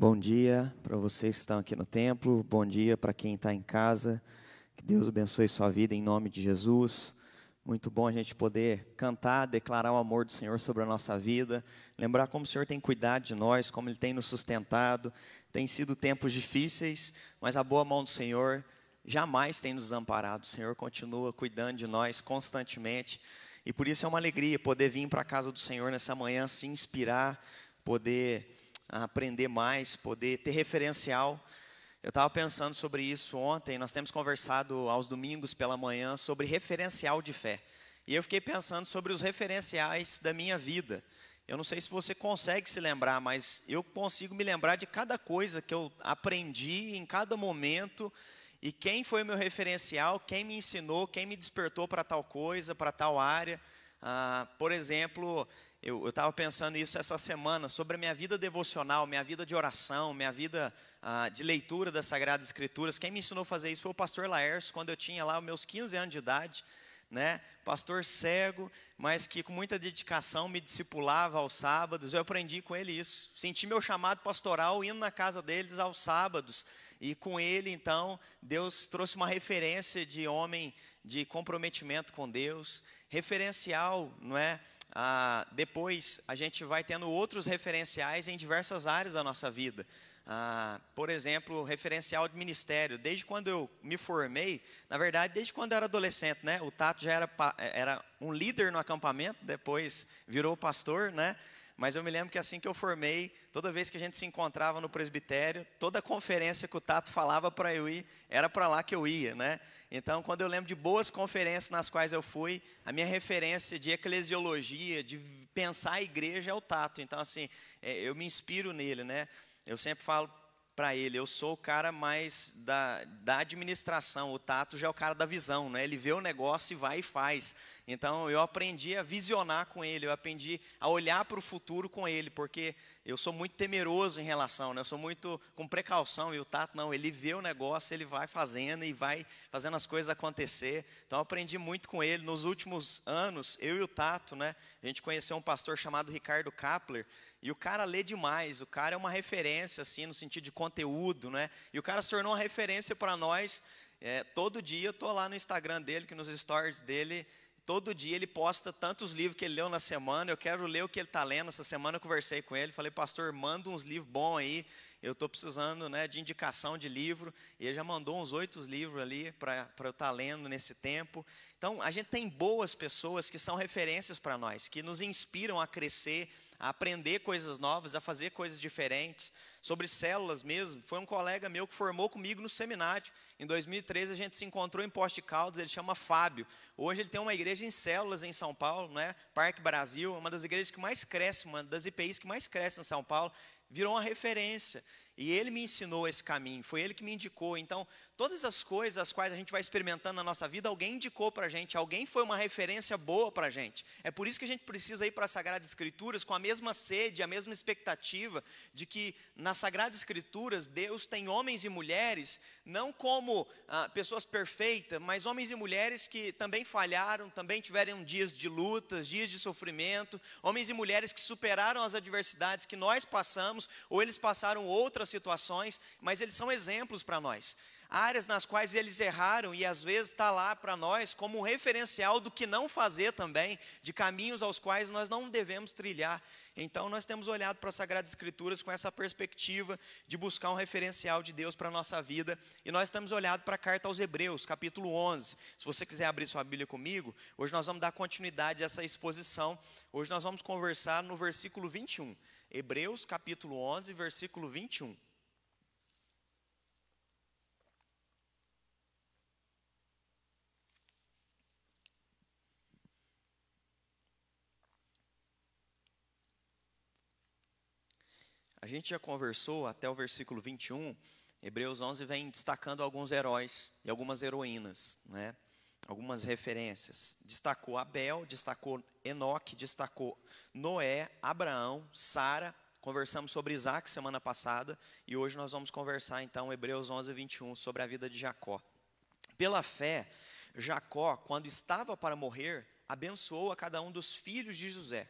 Bom dia para vocês que estão aqui no templo, bom dia para quem está em casa. Que Deus abençoe sua vida em nome de Jesus. Muito bom a gente poder cantar, declarar o amor do Senhor sobre a nossa vida, lembrar como o Senhor tem cuidado de nós, como Ele tem nos sustentado. Tem sido tempos difíceis, mas a boa mão do Senhor jamais tem nos desamparado. O Senhor continua cuidando de nós constantemente. E por isso é uma alegria poder vir para a casa do Senhor nessa manhã, se inspirar, poder aprender mais, poder ter referencial. Eu estava pensando sobre isso ontem, nós temos conversado aos domingos pela manhã sobre referencial de fé. E eu fiquei pensando sobre os referenciais da minha vida. Eu não sei se você consegue se lembrar, mas eu consigo me lembrar de cada coisa que eu aprendi em cada momento e quem foi meu referencial, quem me ensinou, quem me despertou para tal coisa, para tal área. Ah, por exemplo, eu estava pensando isso essa semana, sobre a minha vida devocional, minha vida de oração, minha vida ah, de leitura das Sagradas Escrituras. Quem me ensinou a fazer isso foi o pastor Laércio, quando eu tinha lá meus 15 anos de idade. Né? Pastor cego, mas que com muita dedicação me discipulava aos sábados. Eu aprendi com ele isso. Senti meu chamado pastoral indo na casa deles aos sábados. E com ele, então, Deus trouxe uma referência de homem de comprometimento com Deus, referencial, não é? Ah, depois a gente vai tendo outros referenciais em diversas áreas da nossa vida. Ah, por exemplo, referencial de ministério. Desde quando eu me formei, na verdade, desde quando eu era adolescente, né? O Tato já era, era um líder no acampamento, depois virou pastor, né? Mas eu me lembro que assim que eu formei, toda vez que a gente se encontrava no presbitério, toda conferência que o Tato falava para eu ir, era para lá que eu ia, né? Então, quando eu lembro de boas conferências nas quais eu fui, a minha referência de eclesiologia, de pensar a igreja é o Tato. Então, assim, é, eu me inspiro nele, né? Eu sempre falo para ele. Eu sou o cara mais da, da administração, o Tato já é o cara da visão, né? ele vê o negócio e vai e faz. Então eu aprendi a visionar com ele, eu aprendi a olhar para o futuro com ele, porque eu sou muito temeroso em relação, né? eu sou muito com precaução, e o Tato não, ele vê o negócio, ele vai fazendo e vai fazendo as coisas acontecer. Então eu aprendi muito com ele. Nos últimos anos, eu e o Tato, né? a gente conheceu um pastor chamado Ricardo Kapler, e o cara lê demais, o cara é uma referência, assim, no sentido de conteúdo, né? E o cara se tornou uma referência para nós. É, todo dia eu estou lá no Instagram dele, que nos stories dele, todo dia ele posta tantos livros que ele leu na semana. Eu quero ler o que ele está lendo. Essa semana eu conversei com ele, falei, pastor, manda uns livros bons aí. Eu estou precisando né, de indicação de livro. E ele já mandou uns oito livros ali para eu estar tá lendo nesse tempo. Então, a gente tem boas pessoas que são referências para nós, que nos inspiram a crescer a aprender coisas novas, a fazer coisas diferentes. Sobre células mesmo, foi um colega meu que formou comigo no seminário. Em 2013 a gente se encontrou em Poste Caldas, ele chama Fábio. Hoje ele tem uma igreja em células em São Paulo, né? Parque Brasil, uma das igrejas que mais cresce, uma das IPIs que mais cresce em São Paulo. Virou uma referência. E ele me ensinou esse caminho, foi ele que me indicou. Então, todas as coisas as quais a gente vai experimentando na nossa vida, alguém indicou para a gente, alguém foi uma referência boa para a gente. É por isso que a gente precisa ir para as Sagradas Escrituras com a mesma sede, a mesma expectativa de que nas Sagradas Escrituras Deus tem homens e mulheres, não como ah, pessoas perfeitas, mas homens e mulheres que também falharam, também tiveram dias de lutas, dias de sofrimento, homens e mulheres que superaram as adversidades que nós passamos, ou eles passaram outras situações, mas eles são exemplos para nós. Áreas nas quais eles erraram e às vezes está lá para nós como um referencial do que não fazer também, de caminhos aos quais nós não devemos trilhar. Então nós temos olhado para as Sagradas Escrituras com essa perspectiva de buscar um referencial de Deus para a nossa vida. E nós temos olhado para a carta aos Hebreus, capítulo 11. Se você quiser abrir sua Bíblia comigo, hoje nós vamos dar continuidade a essa exposição. Hoje nós vamos conversar no versículo 21. Hebreus capítulo 11, versículo 21. Gente já conversou até o versículo 21. Hebreus 11 vem destacando alguns heróis e algumas heroínas, né? algumas referências. Destacou Abel, destacou Enoque, destacou Noé, Abraão, Sara. Conversamos sobre Isaac semana passada e hoje nós vamos conversar então Hebreus 11, 21 sobre a vida de Jacó. Pela fé, Jacó, quando estava para morrer, abençoou a cada um dos filhos de José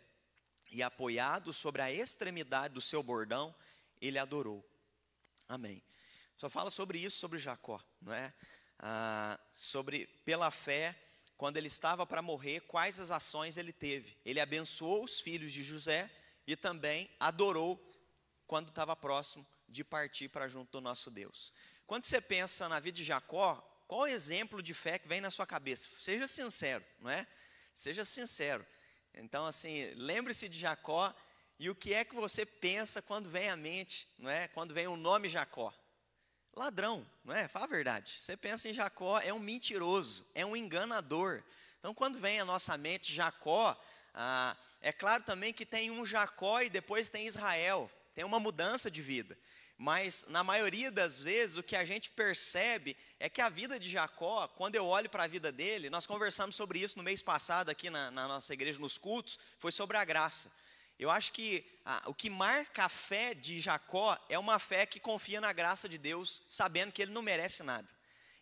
e apoiado sobre a extremidade do seu bordão, ele adorou. Amém. Só fala sobre isso, sobre Jacó, não é? Ah, sobre, pela fé, quando ele estava para morrer, quais as ações ele teve. Ele abençoou os filhos de José e também adorou quando estava próximo de partir para junto do nosso Deus. Quando você pensa na vida de Jacó, qual o exemplo de fé que vem na sua cabeça? Seja sincero, não é? Seja sincero. Então, assim, lembre-se de Jacó e o que é que você pensa quando vem à mente, não é? Quando vem o nome Jacó? Ladrão, não é? Fala a verdade. Você pensa em Jacó, é um mentiroso, é um enganador. Então, quando vem à nossa mente Jacó, ah, é claro também que tem um Jacó e depois tem Israel, tem uma mudança de vida. Mas, na maioria das vezes, o que a gente percebe é que a vida de Jacó, quando eu olho para a vida dele, nós conversamos sobre isso no mês passado aqui na, na nossa igreja, nos cultos, foi sobre a graça. Eu acho que ah, o que marca a fé de Jacó é uma fé que confia na graça de Deus, sabendo que ele não merece nada.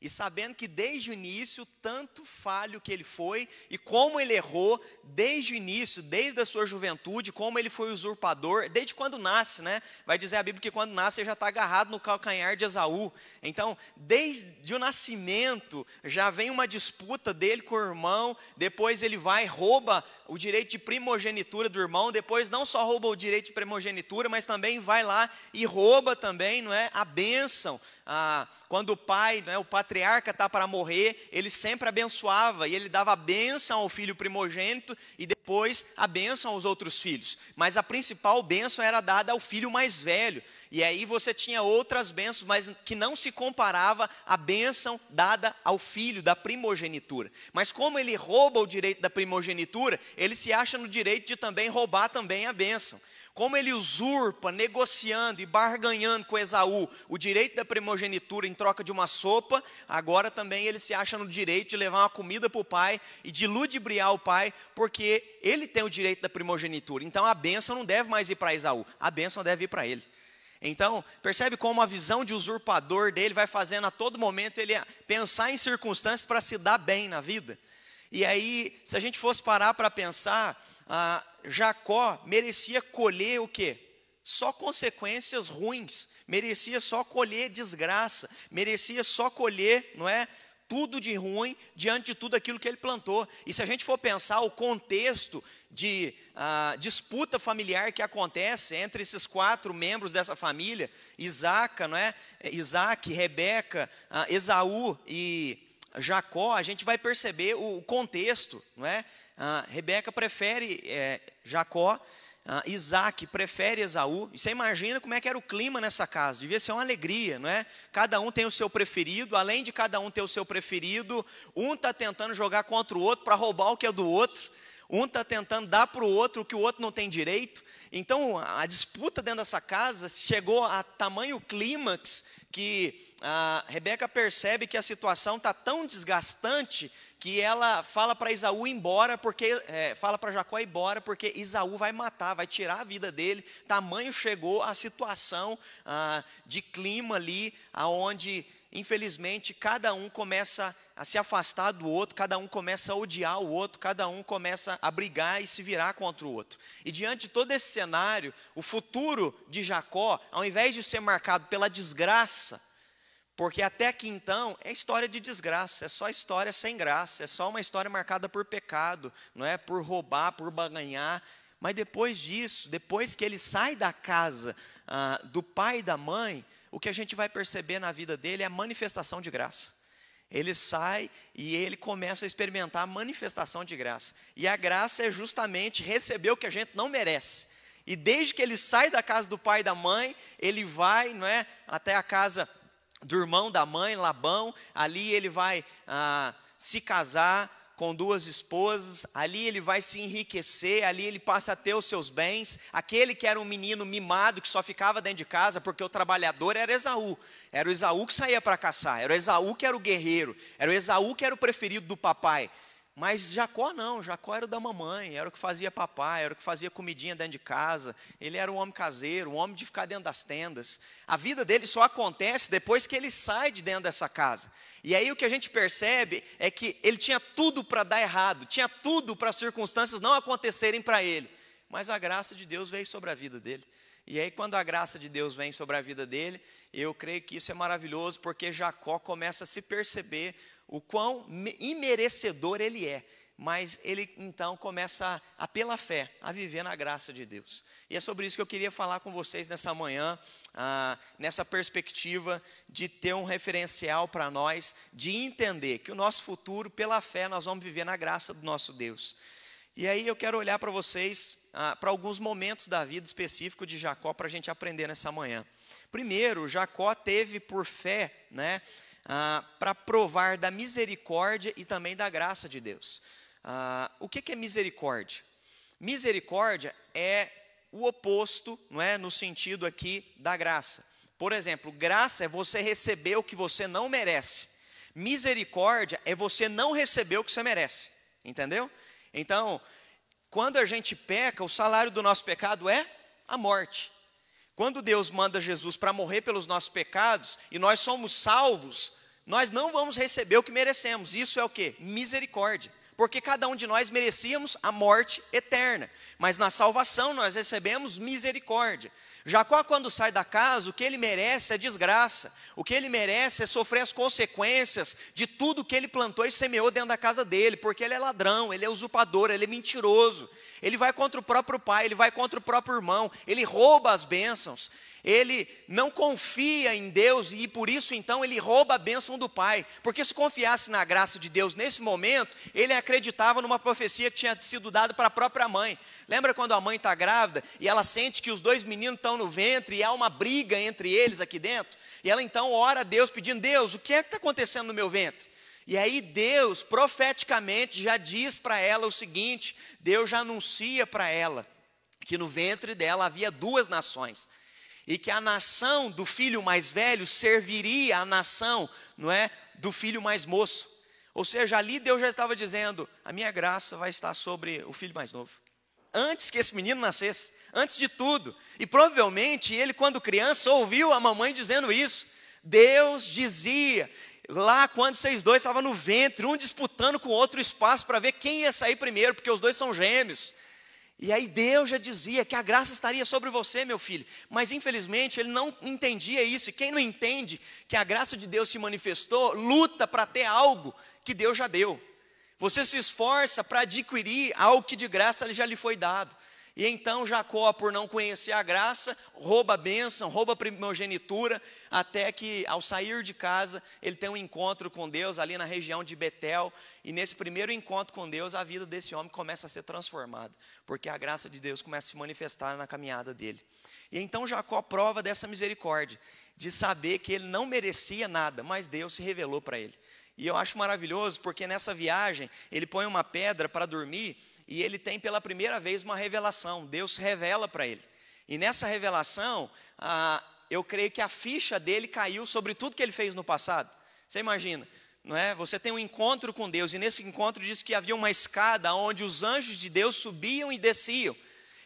E sabendo que desde o início, tanto falho que ele foi, e como ele errou, desde o início, desde a sua juventude, como ele foi usurpador, desde quando nasce, né? Vai dizer a Bíblia que quando nasce ele já está agarrado no calcanhar de Esaú. Então, desde o nascimento, já vem uma disputa dele com o irmão, depois ele vai, rouba o direito de primogenitura do irmão, depois não só rouba o direito de primogenitura, mas também vai lá e rouba também, não é, a bênção. Ah, quando o pai, não é, o patriarca está para morrer, ele sempre abençoava e ele dava a bênção ao filho primogênito e depois a bênção aos outros filhos. Mas a principal bênção era dada ao filho mais velho. E aí você tinha outras bênçãos, mas que não se comparava à bênção dada ao filho da primogenitura. Mas como ele rouba o direito da primogenitura, ele se acha no direito de também roubar também a bênção. Como ele usurpa, negociando e barganhando com Esaú o direito da primogenitura em troca de uma sopa, agora também ele se acha no direito de levar uma comida para o pai e de ludibriar o pai, porque ele tem o direito da primogenitura. Então a bênção não deve mais ir para Esaú, a bênção deve ir para ele. Então, percebe como a visão de usurpador dele vai fazendo a todo momento ele pensar em circunstâncias para se dar bem na vida. E aí, se a gente fosse parar para pensar, ah, Jacó merecia colher o quê? Só consequências ruins, merecia só colher desgraça, merecia só colher, não é? Tudo de ruim diante de tudo aquilo que ele plantou. E se a gente for pensar o contexto de ah, disputa familiar que acontece entre esses quatro membros dessa família, Isaac, não é? Isaac, Rebeca, ah, Esaú e Jacó, a gente vai perceber o contexto, não é? Ah, Rebeca prefere é, Jacó, ah, Isaac prefere Esaú. E você imagina como é que era o clima nessa casa, devia ser uma alegria, não é? Cada um tem o seu preferido, além de cada um ter o seu preferido, um está tentando jogar contra o outro para roubar o que é do outro, um está tentando dar para o outro o que o outro não tem direito. Então a disputa dentro dessa casa chegou a tamanho clímax que a Rebeca percebe que a situação está tão desgastante que ela fala para Isaú ir embora, porque é, fala para Jacó ir embora, porque Isaú vai matar, vai tirar a vida dele. Tamanho chegou a situação ah, de clima ali, aonde infelizmente cada um começa a se afastar do outro, cada um começa a odiar o outro, cada um começa a brigar e se virar contra o outro. E diante de todo esse cenário, o futuro de Jacó, ao invés de ser marcado pela desgraça, porque até aqui então é história de desgraça, é só história sem graça, é só uma história marcada por pecado, não é por roubar, por baganhar. Mas depois disso, depois que ele sai da casa ah, do pai e da mãe, o que a gente vai perceber na vida dele é a manifestação de graça. Ele sai e ele começa a experimentar a manifestação de graça. E a graça é justamente receber o que a gente não merece. E desde que ele sai da casa do pai e da mãe, ele vai, não é, até a casa do irmão da mãe, Labão, ali ele vai ah, se casar com duas esposas, ali ele vai se enriquecer, ali ele passa a ter os seus bens. Aquele que era um menino mimado, que só ficava dentro de casa porque o trabalhador era Esaú. Era o Esaú que saía para caçar, era o Esaú que era o guerreiro, era o Esaú que era o preferido do papai. Mas Jacó não, Jacó era o da mamãe, era o que fazia papai, era o que fazia comidinha dentro de casa. Ele era um homem caseiro, um homem de ficar dentro das tendas. A vida dele só acontece depois que ele sai de dentro dessa casa. E aí o que a gente percebe é que ele tinha tudo para dar errado, tinha tudo para as circunstâncias não acontecerem para ele. Mas a graça de Deus veio sobre a vida dele. E aí, quando a graça de Deus vem sobre a vida dele, eu creio que isso é maravilhoso, porque Jacó começa a se perceber o quão imerecedor ele é. Mas ele então começa a, a, pela fé, a viver na graça de Deus. E é sobre isso que eu queria falar com vocês nessa manhã, ah, nessa perspectiva de ter um referencial para nós, de entender que o nosso futuro, pela fé, nós vamos viver na graça do nosso Deus. E aí eu quero olhar para vocês, ah, para alguns momentos da vida específico de Jacó, para a gente aprender nessa manhã. Primeiro, Jacó teve por fé, né, ah, para provar da misericórdia e também da graça de Deus. Ah, o que, que é misericórdia? Misericórdia é o oposto, não é, no sentido aqui da graça. Por exemplo, graça é você receber o que você não merece. Misericórdia é você não receber o que você merece. Entendeu? Então, quando a gente peca, o salário do nosso pecado é a morte. Quando Deus manda Jesus para morrer pelos nossos pecados e nós somos salvos, nós não vamos receber o que merecemos. Isso é o que? Misericórdia. Porque cada um de nós merecíamos a morte eterna, mas na salvação nós recebemos misericórdia. Jacó, quando sai da casa, o que ele merece é desgraça, o que ele merece é sofrer as consequências de tudo que ele plantou e semeou dentro da casa dele, porque ele é ladrão, ele é usurpador, ele é mentiroso, ele vai contra o próprio pai, ele vai contra o próprio irmão, ele rouba as bênçãos, ele não confia em Deus e por isso então ele rouba a bênção do pai. Porque se confiasse na graça de Deus nesse momento, ele acreditava numa profecia que tinha sido dada para a própria mãe. Lembra quando a mãe está grávida e ela sente que os dois meninos estão no ventre e há uma briga entre eles aqui dentro? E ela então ora a Deus pedindo: Deus, o que é que está acontecendo no meu ventre? E aí Deus profeticamente já diz para ela o seguinte: Deus já anuncia para ela que no ventre dela havia duas nações e que a nação do filho mais velho serviria à nação, não é, do filho mais moço. Ou seja, ali Deus já estava dizendo: a minha graça vai estar sobre o filho mais novo. Antes que esse menino nascesse, antes de tudo. E provavelmente ele, quando criança, ouviu a mamãe dizendo isso. Deus dizia, lá quando vocês dois estavam no ventre, um disputando com o outro espaço para ver quem ia sair primeiro, porque os dois são gêmeos. E aí Deus já dizia que a graça estaria sobre você, meu filho. Mas infelizmente ele não entendia isso. E quem não entende que a graça de Deus se manifestou, luta para ter algo que Deus já deu. Você se esforça para adquirir algo que de graça já lhe foi dado. E então Jacó, por não conhecer a graça, rouba a bênção, rouba a primogenitura, até que ao sair de casa, ele tem um encontro com Deus ali na região de Betel. E nesse primeiro encontro com Deus, a vida desse homem começa a ser transformada, porque a graça de Deus começa a se manifestar na caminhada dele. E então Jacó prova dessa misericórdia, de saber que ele não merecia nada, mas Deus se revelou para ele. E eu acho maravilhoso, porque nessa viagem, ele põe uma pedra para dormir e ele tem pela primeira vez uma revelação. Deus revela para ele. E nessa revelação, ah, eu creio que a ficha dele caiu sobre tudo que ele fez no passado. Você imagina, não é? Você tem um encontro com Deus e nesse encontro diz que havia uma escada onde os anjos de Deus subiam e desciam.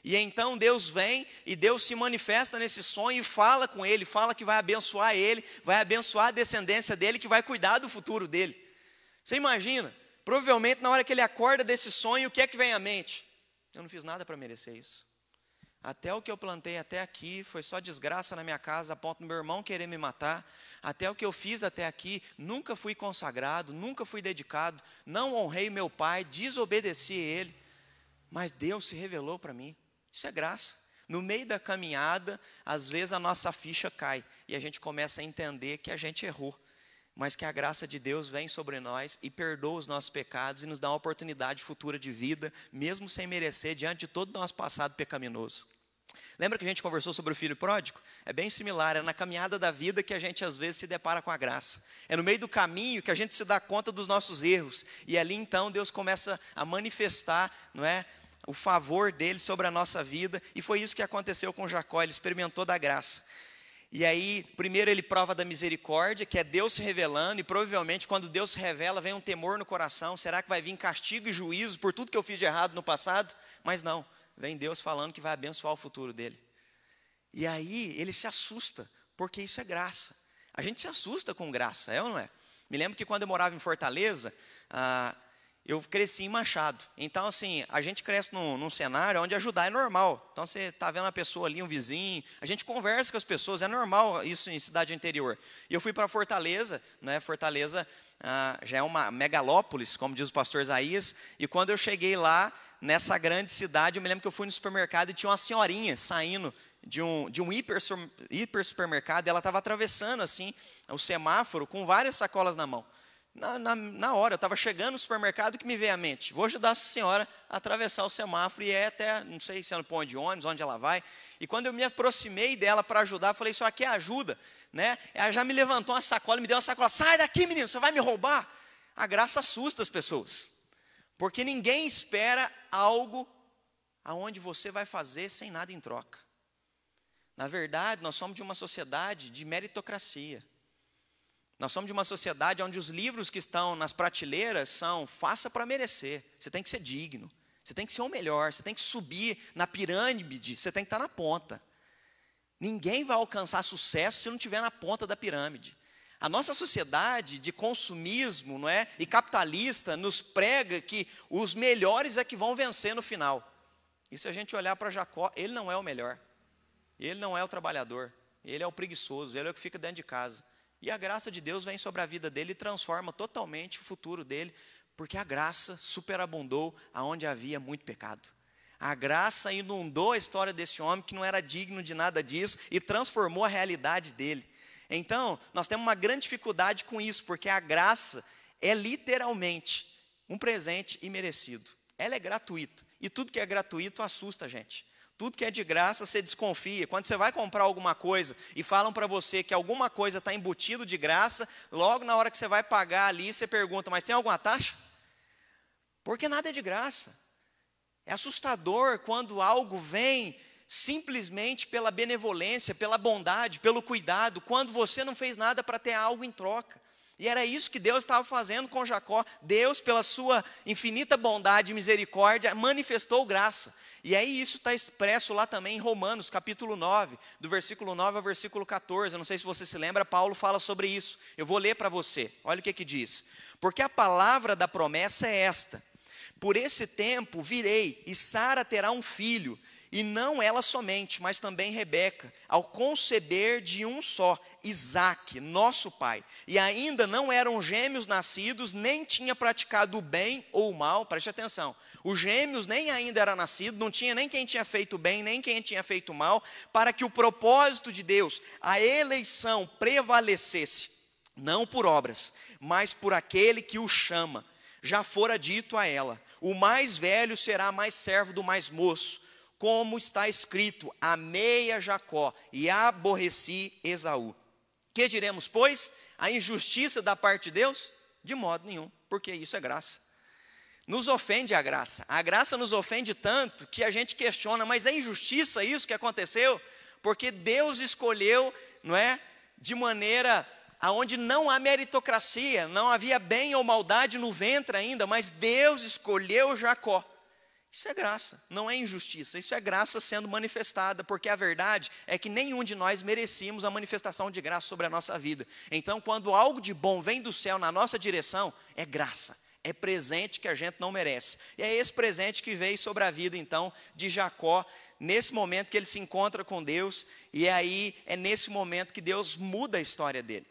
E então Deus vem e Deus se manifesta nesse sonho e fala com ele, fala que vai abençoar ele, vai abençoar a descendência dele, que vai cuidar do futuro dele. Você imagina? Provavelmente na hora que ele acorda desse sonho, o que é que vem à mente? Eu não fiz nada para merecer isso. Até o que eu plantei até aqui foi só desgraça na minha casa, a ponto do meu irmão querer me matar. Até o que eu fiz até aqui, nunca fui consagrado, nunca fui dedicado, não honrei meu pai, desobedeci ele. Mas Deus se revelou para mim. Isso é graça. No meio da caminhada, às vezes a nossa ficha cai e a gente começa a entender que a gente errou mas que a graça de Deus vem sobre nós e perdoa os nossos pecados e nos dá uma oportunidade futura de vida, mesmo sem merecer, diante de todo o nosso passado pecaminoso. Lembra que a gente conversou sobre o filho pródigo? É bem similar, é na caminhada da vida que a gente às vezes se depara com a graça. É no meio do caminho que a gente se dá conta dos nossos erros. E ali então Deus começa a manifestar, não é? O favor dele sobre a nossa vida, e foi isso que aconteceu com Jacó, ele experimentou da graça. E aí, primeiro ele prova da misericórdia, que é Deus se revelando, e provavelmente quando Deus se revela, vem um temor no coração: será que vai vir castigo e juízo por tudo que eu fiz de errado no passado? Mas não, vem Deus falando que vai abençoar o futuro dele. E aí ele se assusta, porque isso é graça. A gente se assusta com graça, é ou não é? Me lembro que quando eu morava em Fortaleza, ah, eu cresci em Machado. Então, assim, a gente cresce num, num cenário onde ajudar é normal. Então, você está vendo a pessoa ali, um vizinho, a gente conversa com as pessoas, é normal isso em cidade interior. E eu fui para Fortaleza, né? Fortaleza ah, já é uma megalópolis, como diz o pastor Isaías, e quando eu cheguei lá, nessa grande cidade, eu me lembro que eu fui no supermercado e tinha uma senhorinha saindo de um, de um hiper, hiper supermercado, e ela estava atravessando assim o semáforo com várias sacolas na mão. Na, na, na hora, eu estava chegando no supermercado que me veio à mente. Vou ajudar essa senhora a atravessar o semáforo e é até, não sei se ela põe de ônibus, onde ela vai. E quando eu me aproximei dela para ajudar, falei, aqui é ajuda. Né? Ela já me levantou uma sacola, me deu uma sacola. Sai daqui, menino, você vai me roubar? A graça assusta as pessoas. Porque ninguém espera algo aonde você vai fazer sem nada em troca. Na verdade, nós somos de uma sociedade de meritocracia. Nós somos de uma sociedade onde os livros que estão nas prateleiras são faça para merecer. Você tem que ser digno. Você tem que ser o melhor. Você tem que subir na pirâmide. Você tem que estar na ponta. Ninguém vai alcançar sucesso se não estiver na ponta da pirâmide. A nossa sociedade de consumismo não é, e capitalista nos prega que os melhores é que vão vencer no final. E se a gente olhar para Jacó, ele não é o melhor. Ele não é o trabalhador. Ele é o preguiçoso. Ele é o que fica dentro de casa. E a graça de Deus vem sobre a vida dele e transforma totalmente o futuro dele, porque a graça superabundou aonde havia muito pecado. A graça inundou a história desse homem que não era digno de nada disso e transformou a realidade dele. Então, nós temos uma grande dificuldade com isso, porque a graça é literalmente um presente imerecido. Ela é gratuita. E tudo que é gratuito assusta a gente. Tudo que é de graça, você desconfia. Quando você vai comprar alguma coisa e falam para você que alguma coisa está embutido de graça, logo na hora que você vai pagar ali, você pergunta: mas tem alguma taxa? Porque nada é de graça. É assustador quando algo vem simplesmente pela benevolência, pela bondade, pelo cuidado, quando você não fez nada para ter algo em troca. E era isso que Deus estava fazendo com Jacó. Deus, pela sua infinita bondade e misericórdia, manifestou graça. E aí isso está expresso lá também em Romanos, capítulo 9, do versículo 9 ao versículo 14. Eu não sei se você se lembra, Paulo fala sobre isso. Eu vou ler para você. Olha o que que diz. Porque a palavra da promessa é esta: Por esse tempo virei, e Sara terá um filho, e não ela somente, mas também Rebeca, ao conceber de um só, Isaque, nosso pai. E ainda não eram gêmeos nascidos, nem tinha praticado o bem ou o mal, preste atenção. Os gêmeos nem ainda era nascido, não tinha nem quem tinha feito bem, nem quem tinha feito mal, para que o propósito de Deus, a eleição prevalecesse, não por obras, mas por aquele que o chama. Já fora dito a ela: o mais velho será mais servo do mais moço como está escrito: amei a Jacó e aborreci Esaú. Que diremos, pois? A injustiça da parte de Deus? De modo nenhum, porque isso é graça. Nos ofende a graça. A graça nos ofende tanto que a gente questiona, mas é injustiça isso que aconteceu? Porque Deus escolheu, não é? De maneira aonde não há meritocracia, não havia bem ou maldade no ventre ainda, mas Deus escolheu Jacó isso é graça, não é injustiça, isso é graça sendo manifestada, porque a verdade é que nenhum de nós merecíamos a manifestação de graça sobre a nossa vida. Então, quando algo de bom vem do céu na nossa direção, é graça, é presente que a gente não merece. E é esse presente que veio sobre a vida, então, de Jacó, nesse momento que ele se encontra com Deus, e aí é nesse momento que Deus muda a história dele.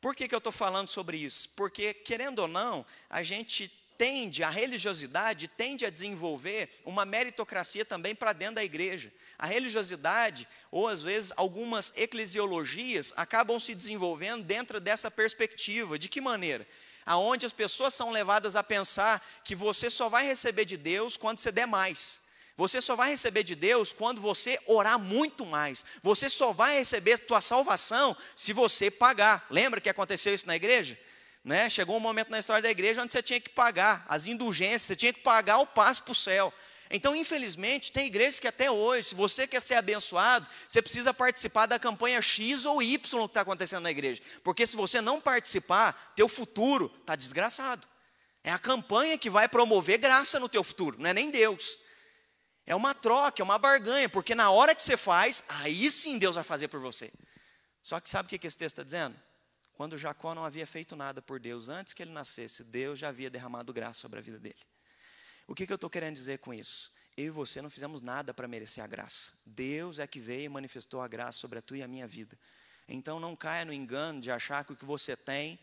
Por que, que eu estou falando sobre isso? Porque, querendo ou não, a gente tende, a religiosidade tende a desenvolver uma meritocracia também para dentro da igreja. A religiosidade, ou às vezes algumas eclesiologias, acabam se desenvolvendo dentro dessa perspectiva. De que maneira? Aonde as pessoas são levadas a pensar que você só vai receber de Deus quando você der mais. Você só vai receber de Deus quando você orar muito mais. Você só vai receber sua salvação se você pagar. Lembra que aconteceu isso na igreja? Né? Chegou um momento na história da igreja onde você tinha que pagar as indulgências, você tinha que pagar o passo para o céu. Então, infelizmente, tem igrejas que até hoje, se você quer ser abençoado, você precisa participar da campanha X ou Y que está acontecendo na igreja. Porque se você não participar, teu futuro está desgraçado. É a campanha que vai promover graça no teu futuro, não é nem Deus. É uma troca, é uma barganha, porque na hora que você faz, aí sim Deus vai fazer por você. Só que sabe o que esse texto está dizendo? Quando Jacó não havia feito nada por Deus antes que ele nascesse, Deus já havia derramado graça sobre a vida dele. O que, que eu estou querendo dizer com isso? Eu e você não fizemos nada para merecer a graça. Deus é que veio e manifestou a graça sobre a tua e a minha vida. Então não caia no engano de achar que o que você tem,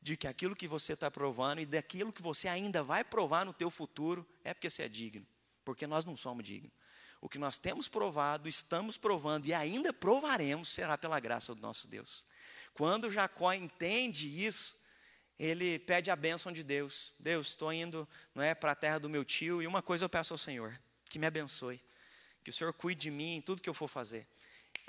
de que aquilo que você está provando e daquilo que você ainda vai provar no teu futuro é porque você é digno. Porque nós não somos dignos. O que nós temos provado, estamos provando e ainda provaremos será pela graça do nosso Deus. Quando Jacó entende isso, ele pede a bênção de Deus. Deus, estou indo não é, para a terra do meu tio e uma coisa eu peço ao Senhor, que me abençoe, que o Senhor cuide de mim em tudo que eu for fazer.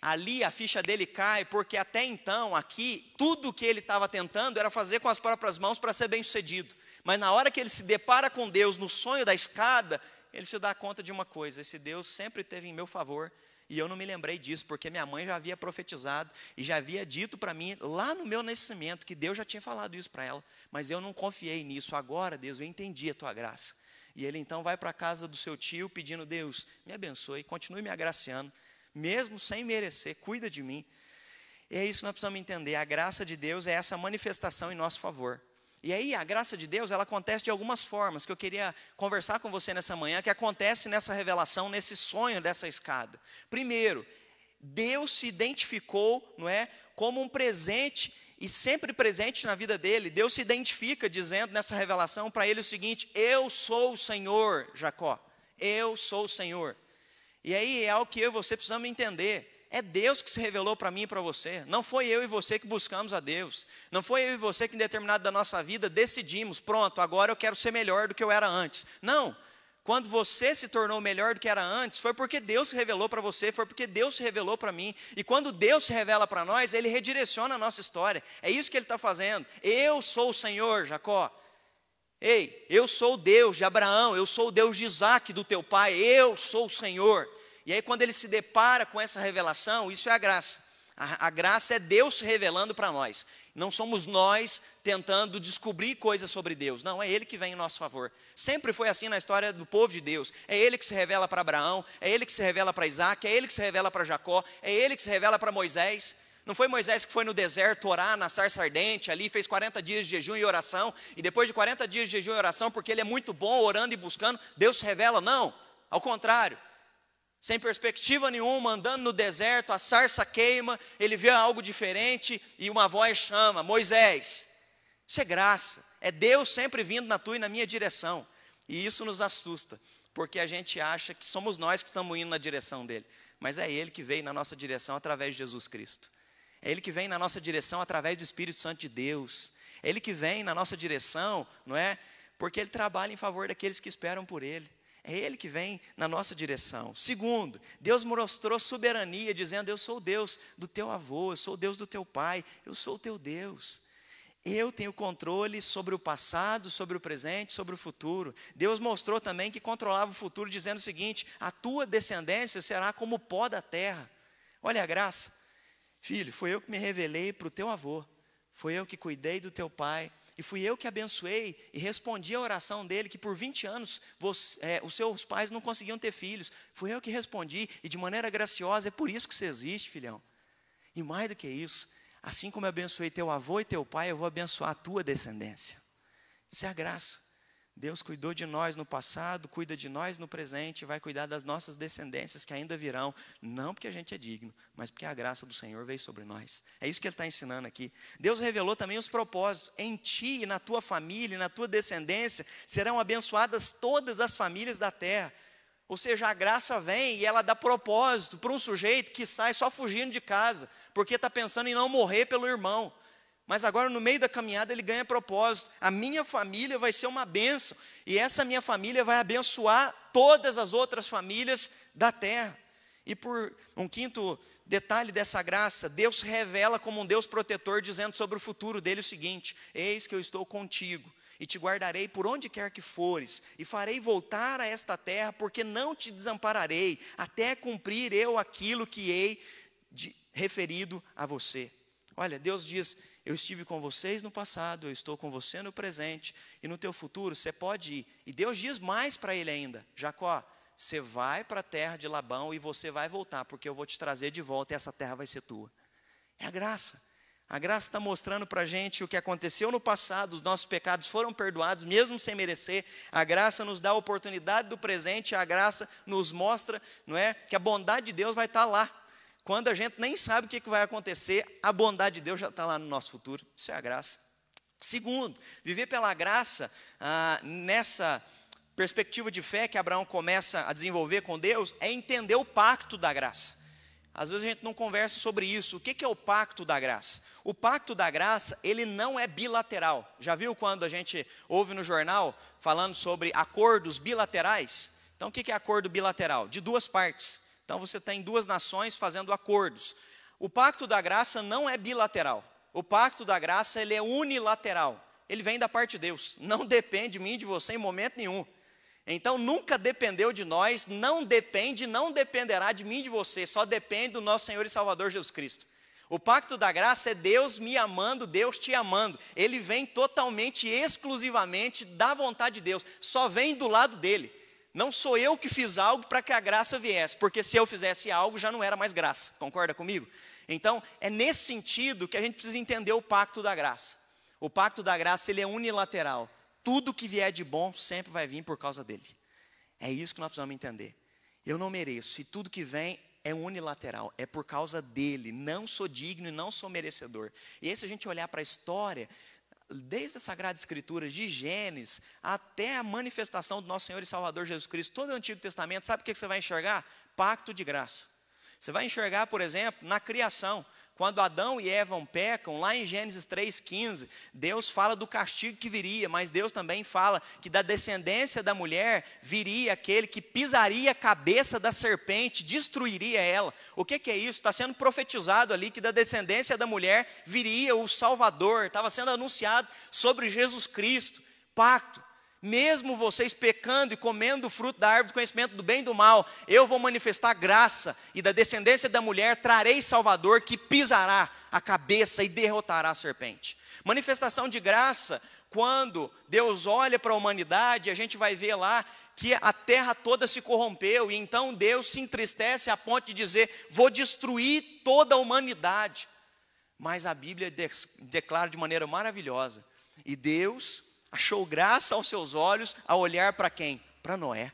Ali a ficha dele cai, porque até então, aqui, tudo que ele estava tentando era fazer com as próprias mãos para ser bem sucedido. Mas na hora que ele se depara com Deus no sonho da escada, ele se dá conta de uma coisa: esse Deus sempre teve em meu favor e eu não me lembrei disso, porque minha mãe já havia profetizado e já havia dito para mim, lá no meu nascimento, que Deus já tinha falado isso para ela. Mas eu não confiei nisso. Agora, Deus, eu entendi a tua graça. E ele então vai para a casa do seu tio pedindo: Deus, me abençoe, continue me agraciando, mesmo sem merecer, cuida de mim. E é isso que nós precisamos entender: a graça de Deus é essa manifestação em nosso favor. E aí a graça de Deus, ela acontece de algumas formas, que eu queria conversar com você nessa manhã, que acontece nessa revelação, nesse sonho dessa escada. Primeiro, Deus se identificou, não é, como um presente e sempre presente na vida dele. Deus se identifica dizendo nessa revelação para ele o seguinte: Eu sou o Senhor, Jacó. Eu sou o Senhor. E aí é algo que eu e você precisamos entender. É Deus que se revelou para mim e para você. Não foi eu e você que buscamos a Deus. Não foi eu e você que, em determinado da nossa vida, decidimos: pronto, agora eu quero ser melhor do que eu era antes. Não. Quando você se tornou melhor do que era antes, foi porque Deus se revelou para você, foi porque Deus se revelou para mim. E quando Deus se revela para nós, Ele redireciona a nossa história. É isso que Ele está fazendo. Eu sou o Senhor, Jacó. Ei, eu sou o Deus de Abraão, eu sou o Deus de Isaac, do teu pai, eu sou o Senhor. E aí, quando ele se depara com essa revelação, isso é a graça. A, a graça é Deus revelando para nós. Não somos nós tentando descobrir coisas sobre Deus. Não, é Ele que vem em nosso favor. Sempre foi assim na história do povo de Deus. É Ele que se revela para Abraão, é Ele que se revela para Isaac, é Ele que se revela para Jacó, é Ele que se revela para Moisés. Não foi Moisés que foi no deserto orar na sarça ardente ali, fez 40 dias de jejum e oração, e depois de 40 dias de jejum e oração, porque ele é muito bom orando e buscando, Deus se revela? Não, ao contrário sem perspectiva nenhuma, andando no deserto, a sarça queima, ele vê algo diferente e uma voz chama: Moisés. Isso é graça, é Deus sempre vindo na tua e na minha direção. E isso nos assusta, porque a gente acha que somos nós que estamos indo na direção dele, mas é ele que veio na nossa direção através de Jesus Cristo. É ele que vem na nossa direção através do Espírito Santo de Deus. É ele que vem na nossa direção, não é? Porque ele trabalha em favor daqueles que esperam por ele. É Ele que vem na nossa direção. Segundo, Deus mostrou soberania, dizendo: Eu sou o Deus do teu avô, eu sou o Deus do teu pai, eu sou o teu Deus. Eu tenho controle sobre o passado, sobre o presente, sobre o futuro. Deus mostrou também que controlava o futuro, dizendo o seguinte: a tua descendência será como o pó da terra. Olha a graça. Filho, foi eu que me revelei para o teu avô, foi eu que cuidei do teu pai, e fui eu que abençoei e respondi a oração dele, que por 20 anos você, é, os seus pais não conseguiam ter filhos. Fui eu que respondi, e de maneira graciosa, é por isso que você existe, filhão. E mais do que isso, assim como eu abençoei teu avô e teu pai, eu vou abençoar a tua descendência. Isso é a graça. Deus cuidou de nós no passado, cuida de nós no presente, vai cuidar das nossas descendências que ainda virão, não porque a gente é digno, mas porque a graça do Senhor veio sobre nós. É isso que Ele está ensinando aqui. Deus revelou também os propósitos. Em ti na tua família e na tua descendência serão abençoadas todas as famílias da terra. Ou seja, a graça vem e ela dá propósito para um sujeito que sai só fugindo de casa, porque está pensando em não morrer pelo irmão. Mas agora, no meio da caminhada, ele ganha propósito. A minha família vai ser uma bênção. E essa minha família vai abençoar todas as outras famílias da terra. E por um quinto detalhe dessa graça, Deus revela como um Deus protetor, dizendo sobre o futuro dele o seguinte: Eis que eu estou contigo e te guardarei por onde quer que fores, e farei voltar a esta terra, porque não te desampararei, até cumprir eu aquilo que hei de, referido a você. Olha, Deus diz: eu estive com vocês no passado, eu estou com você no presente, e no teu futuro você pode ir. E Deus diz mais para ele ainda: Jacó, você vai para a terra de Labão e você vai voltar, porque eu vou te trazer de volta e essa terra vai ser tua. É a graça. A graça está mostrando para a gente o que aconteceu no passado, os nossos pecados foram perdoados, mesmo sem merecer. A graça nos dá a oportunidade do presente, a graça nos mostra, não é, que a bondade de Deus vai estar lá. Quando a gente nem sabe o que vai acontecer, a bondade de Deus já está lá no nosso futuro. Isso é a graça. Segundo, viver pela graça, ah, nessa perspectiva de fé que Abraão começa a desenvolver com Deus, é entender o pacto da graça. Às vezes a gente não conversa sobre isso. O que é o pacto da graça? O pacto da graça, ele não é bilateral. Já viu quando a gente ouve no jornal falando sobre acordos bilaterais? Então, o que é acordo bilateral? De duas partes. Então, você tem duas nações fazendo acordos. O pacto da graça não é bilateral. O pacto da graça, ele é unilateral. Ele vem da parte de Deus. Não depende de mim, de você, em momento nenhum. Então nunca dependeu de nós, não depende, não dependerá de mim e de você, só depende do nosso Senhor e Salvador Jesus Cristo. O pacto da graça é Deus me amando, Deus te amando. Ele vem totalmente, exclusivamente da vontade de Deus, só vem do lado dele. Não sou eu que fiz algo para que a graça viesse, porque se eu fizesse algo já não era mais graça, concorda comigo? Então, é nesse sentido que a gente precisa entender o pacto da graça. O pacto da graça ele é unilateral tudo que vier de bom sempre vai vir por causa dele. É isso que nós precisamos entender. Eu não mereço, e tudo que vem é unilateral, é por causa dele. Não sou digno e não sou merecedor. E aí, se a gente olhar para a história, desde a Sagrada Escritura, de Gênesis, até a manifestação do nosso Senhor e Salvador Jesus Cristo, todo o Antigo Testamento, sabe o que você vai enxergar? Pacto de graça. Você vai enxergar, por exemplo, na criação. Quando Adão e Eva pecam, lá em Gênesis 3,15, Deus fala do castigo que viria, mas Deus também fala que da descendência da mulher viria aquele que pisaria a cabeça da serpente, destruiria ela. O que, que é isso? Está sendo profetizado ali que da descendência da mulher viria o Salvador, estava sendo anunciado sobre Jesus Cristo, pacto mesmo vocês pecando e comendo o fruto da árvore do conhecimento do bem e do mal, eu vou manifestar graça, e da descendência da mulher trarei Salvador que pisará a cabeça e derrotará a serpente. Manifestação de graça, quando Deus olha para a humanidade, a gente vai ver lá que a terra toda se corrompeu, e então Deus se entristece a ponto de dizer: Vou destruir toda a humanidade. Mas a Bíblia declara de maneira maravilhosa, e Deus achou graça aos seus olhos a olhar para quem? Para Noé.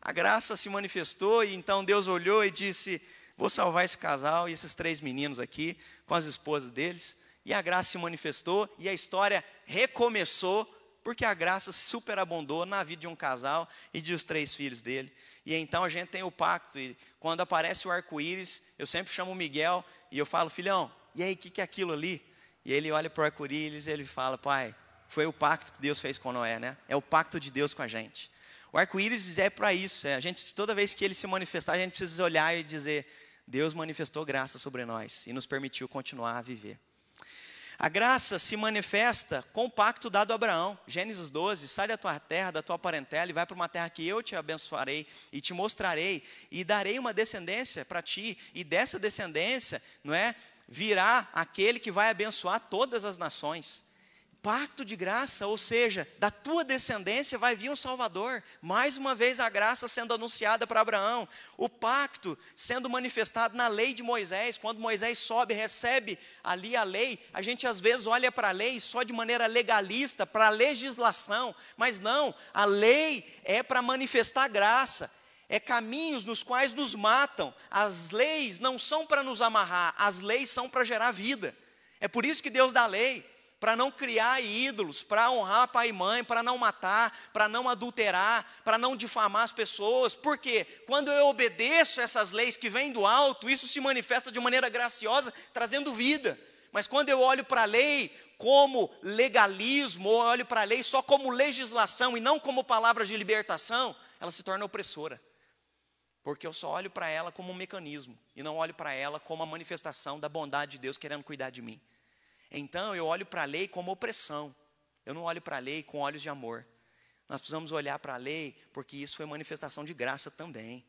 A graça se manifestou e então Deus olhou e disse: Vou salvar esse casal e esses três meninos aqui, com as esposas deles. E a graça se manifestou e a história recomeçou, porque a graça superabundou na vida de um casal e de os três filhos dele. E então a gente tem o pacto. E quando aparece o arco-íris, eu sempre chamo o Miguel e eu falo: Filhão, e aí, o que, que é aquilo ali? E ele olha para o arco-íris e ele fala: Pai, foi o pacto que Deus fez com Noé, né? É o pacto de Deus com a gente. O arco-íris é para isso. É, a gente, toda vez que ele se manifestar, a gente precisa olhar e dizer: Deus manifestou graça sobre nós e nos permitiu continuar a viver. A graça se manifesta com o pacto dado a Abraão. Gênesis 12: sai da tua terra, da tua parentela, e vai para uma terra que eu te abençoarei e te mostrarei, e darei uma descendência para ti, e dessa descendência, não é? Virá aquele que vai abençoar todas as nações pacto de graça, ou seja, da tua descendência vai vir um Salvador. Mais uma vez a graça sendo anunciada para Abraão, o pacto sendo manifestado na lei de Moisés. Quando Moisés sobe, recebe ali a lei, a gente às vezes olha para a lei só de maneira legalista, para a legislação, mas não, a lei é para manifestar graça. É caminhos nos quais nos matam. As leis não são para nos amarrar, as leis são para gerar vida. É por isso que Deus dá a lei para não criar ídolos, para honrar pai e mãe, para não matar, para não adulterar, para não difamar as pessoas. Porque quando eu obedeço essas leis que vêm do alto, isso se manifesta de maneira graciosa, trazendo vida. Mas quando eu olho para a lei como legalismo, ou olho para a lei só como legislação e não como palavras de libertação, ela se torna opressora. Porque eu só olho para ela como um mecanismo e não olho para ela como a manifestação da bondade de Deus querendo cuidar de mim. Então eu olho para a lei como opressão. Eu não olho para a lei com olhos de amor. Nós precisamos olhar para a lei porque isso foi manifestação de graça também.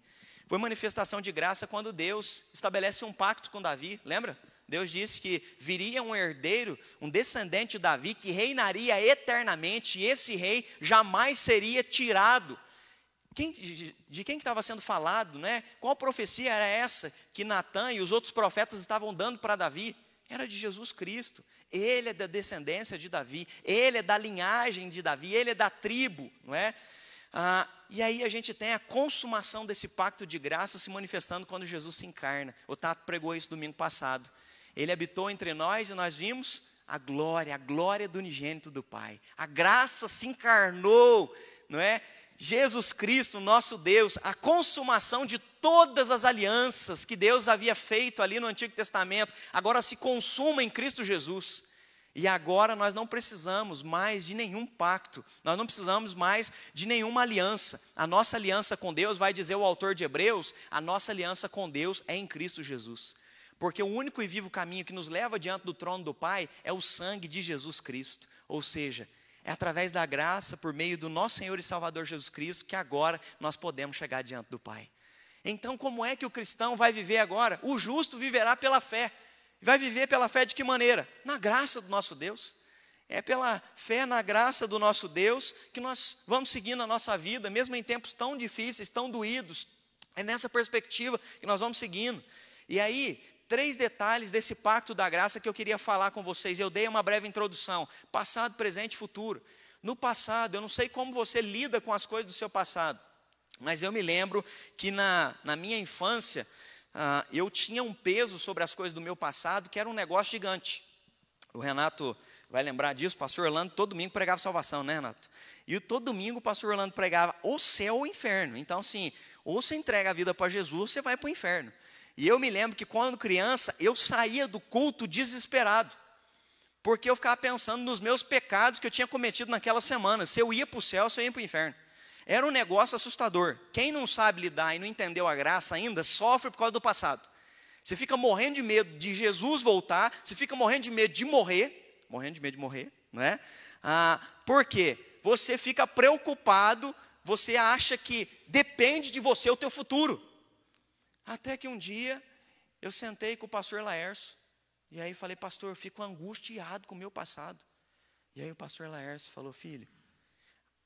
Foi manifestação de graça quando Deus estabelece um pacto com Davi, lembra? Deus disse que viria um herdeiro, um descendente de Davi, que reinaria eternamente, e esse rei jamais seria tirado. Quem, de, quem estava sendo falado, né? Qual profecia era essa que Natan e os outros profetas estavam dando para Davi? Era de Jesus Cristo. Ele é da descendência de Davi, ele é da linhagem de Davi, ele é da tribo, não é? Ah, e aí a gente tem a consumação desse pacto de graça se manifestando quando Jesus se encarna. O Tato pregou isso domingo passado. Ele habitou entre nós e nós vimos a glória, a glória do unigênito do Pai. A graça se encarnou, não é? Jesus Cristo, nosso Deus, a consumação de todas as alianças que Deus havia feito ali no Antigo Testamento, agora se consuma em Cristo Jesus. E agora nós não precisamos mais de nenhum pacto, nós não precisamos mais de nenhuma aliança. A nossa aliança com Deus, vai dizer o autor de Hebreus, a nossa aliança com Deus é em Cristo Jesus. Porque o único e vivo caminho que nos leva diante do trono do Pai é o sangue de Jesus Cristo. Ou seja, é através da graça, por meio do nosso Senhor e Salvador Jesus Cristo, que agora nós podemos chegar diante do Pai. Então, como é que o cristão vai viver agora? O justo viverá pela fé. Vai viver pela fé de que maneira? Na graça do nosso Deus. É pela fé na graça do nosso Deus que nós vamos seguindo a nossa vida, mesmo em tempos tão difíceis, tão doídos. É nessa perspectiva que nós vamos seguindo. E aí, três detalhes desse pacto da graça que eu queria falar com vocês. Eu dei uma breve introdução: passado, presente e futuro. No passado, eu não sei como você lida com as coisas do seu passado, mas eu me lembro que na, na minha infância, uh, eu tinha um peso sobre as coisas do meu passado que era um negócio gigante. O Renato vai lembrar disso, o pastor Orlando todo domingo pregava salvação, né, Renato? E todo domingo o pastor Orlando pregava ou céu ou inferno. Então, assim, ou você entrega a vida para Jesus, ou você vai para o inferno. E eu me lembro que quando criança, eu saía do culto desesperado, porque eu ficava pensando nos meus pecados que eu tinha cometido naquela semana, se eu ia para o céu, se eu ia para o inferno. Era um negócio assustador. Quem não sabe lidar e não entendeu a graça ainda, sofre por causa do passado. Você fica morrendo de medo de Jesus voltar, você fica morrendo de medo de morrer, morrendo de medo de morrer, não é? Ah, por quê? Você fica preocupado, você acha que depende de você o teu futuro. Até que um dia eu sentei com o pastor Laércio, e aí falei, pastor, eu fico angustiado com o meu passado. E aí o pastor Laércio falou, filho,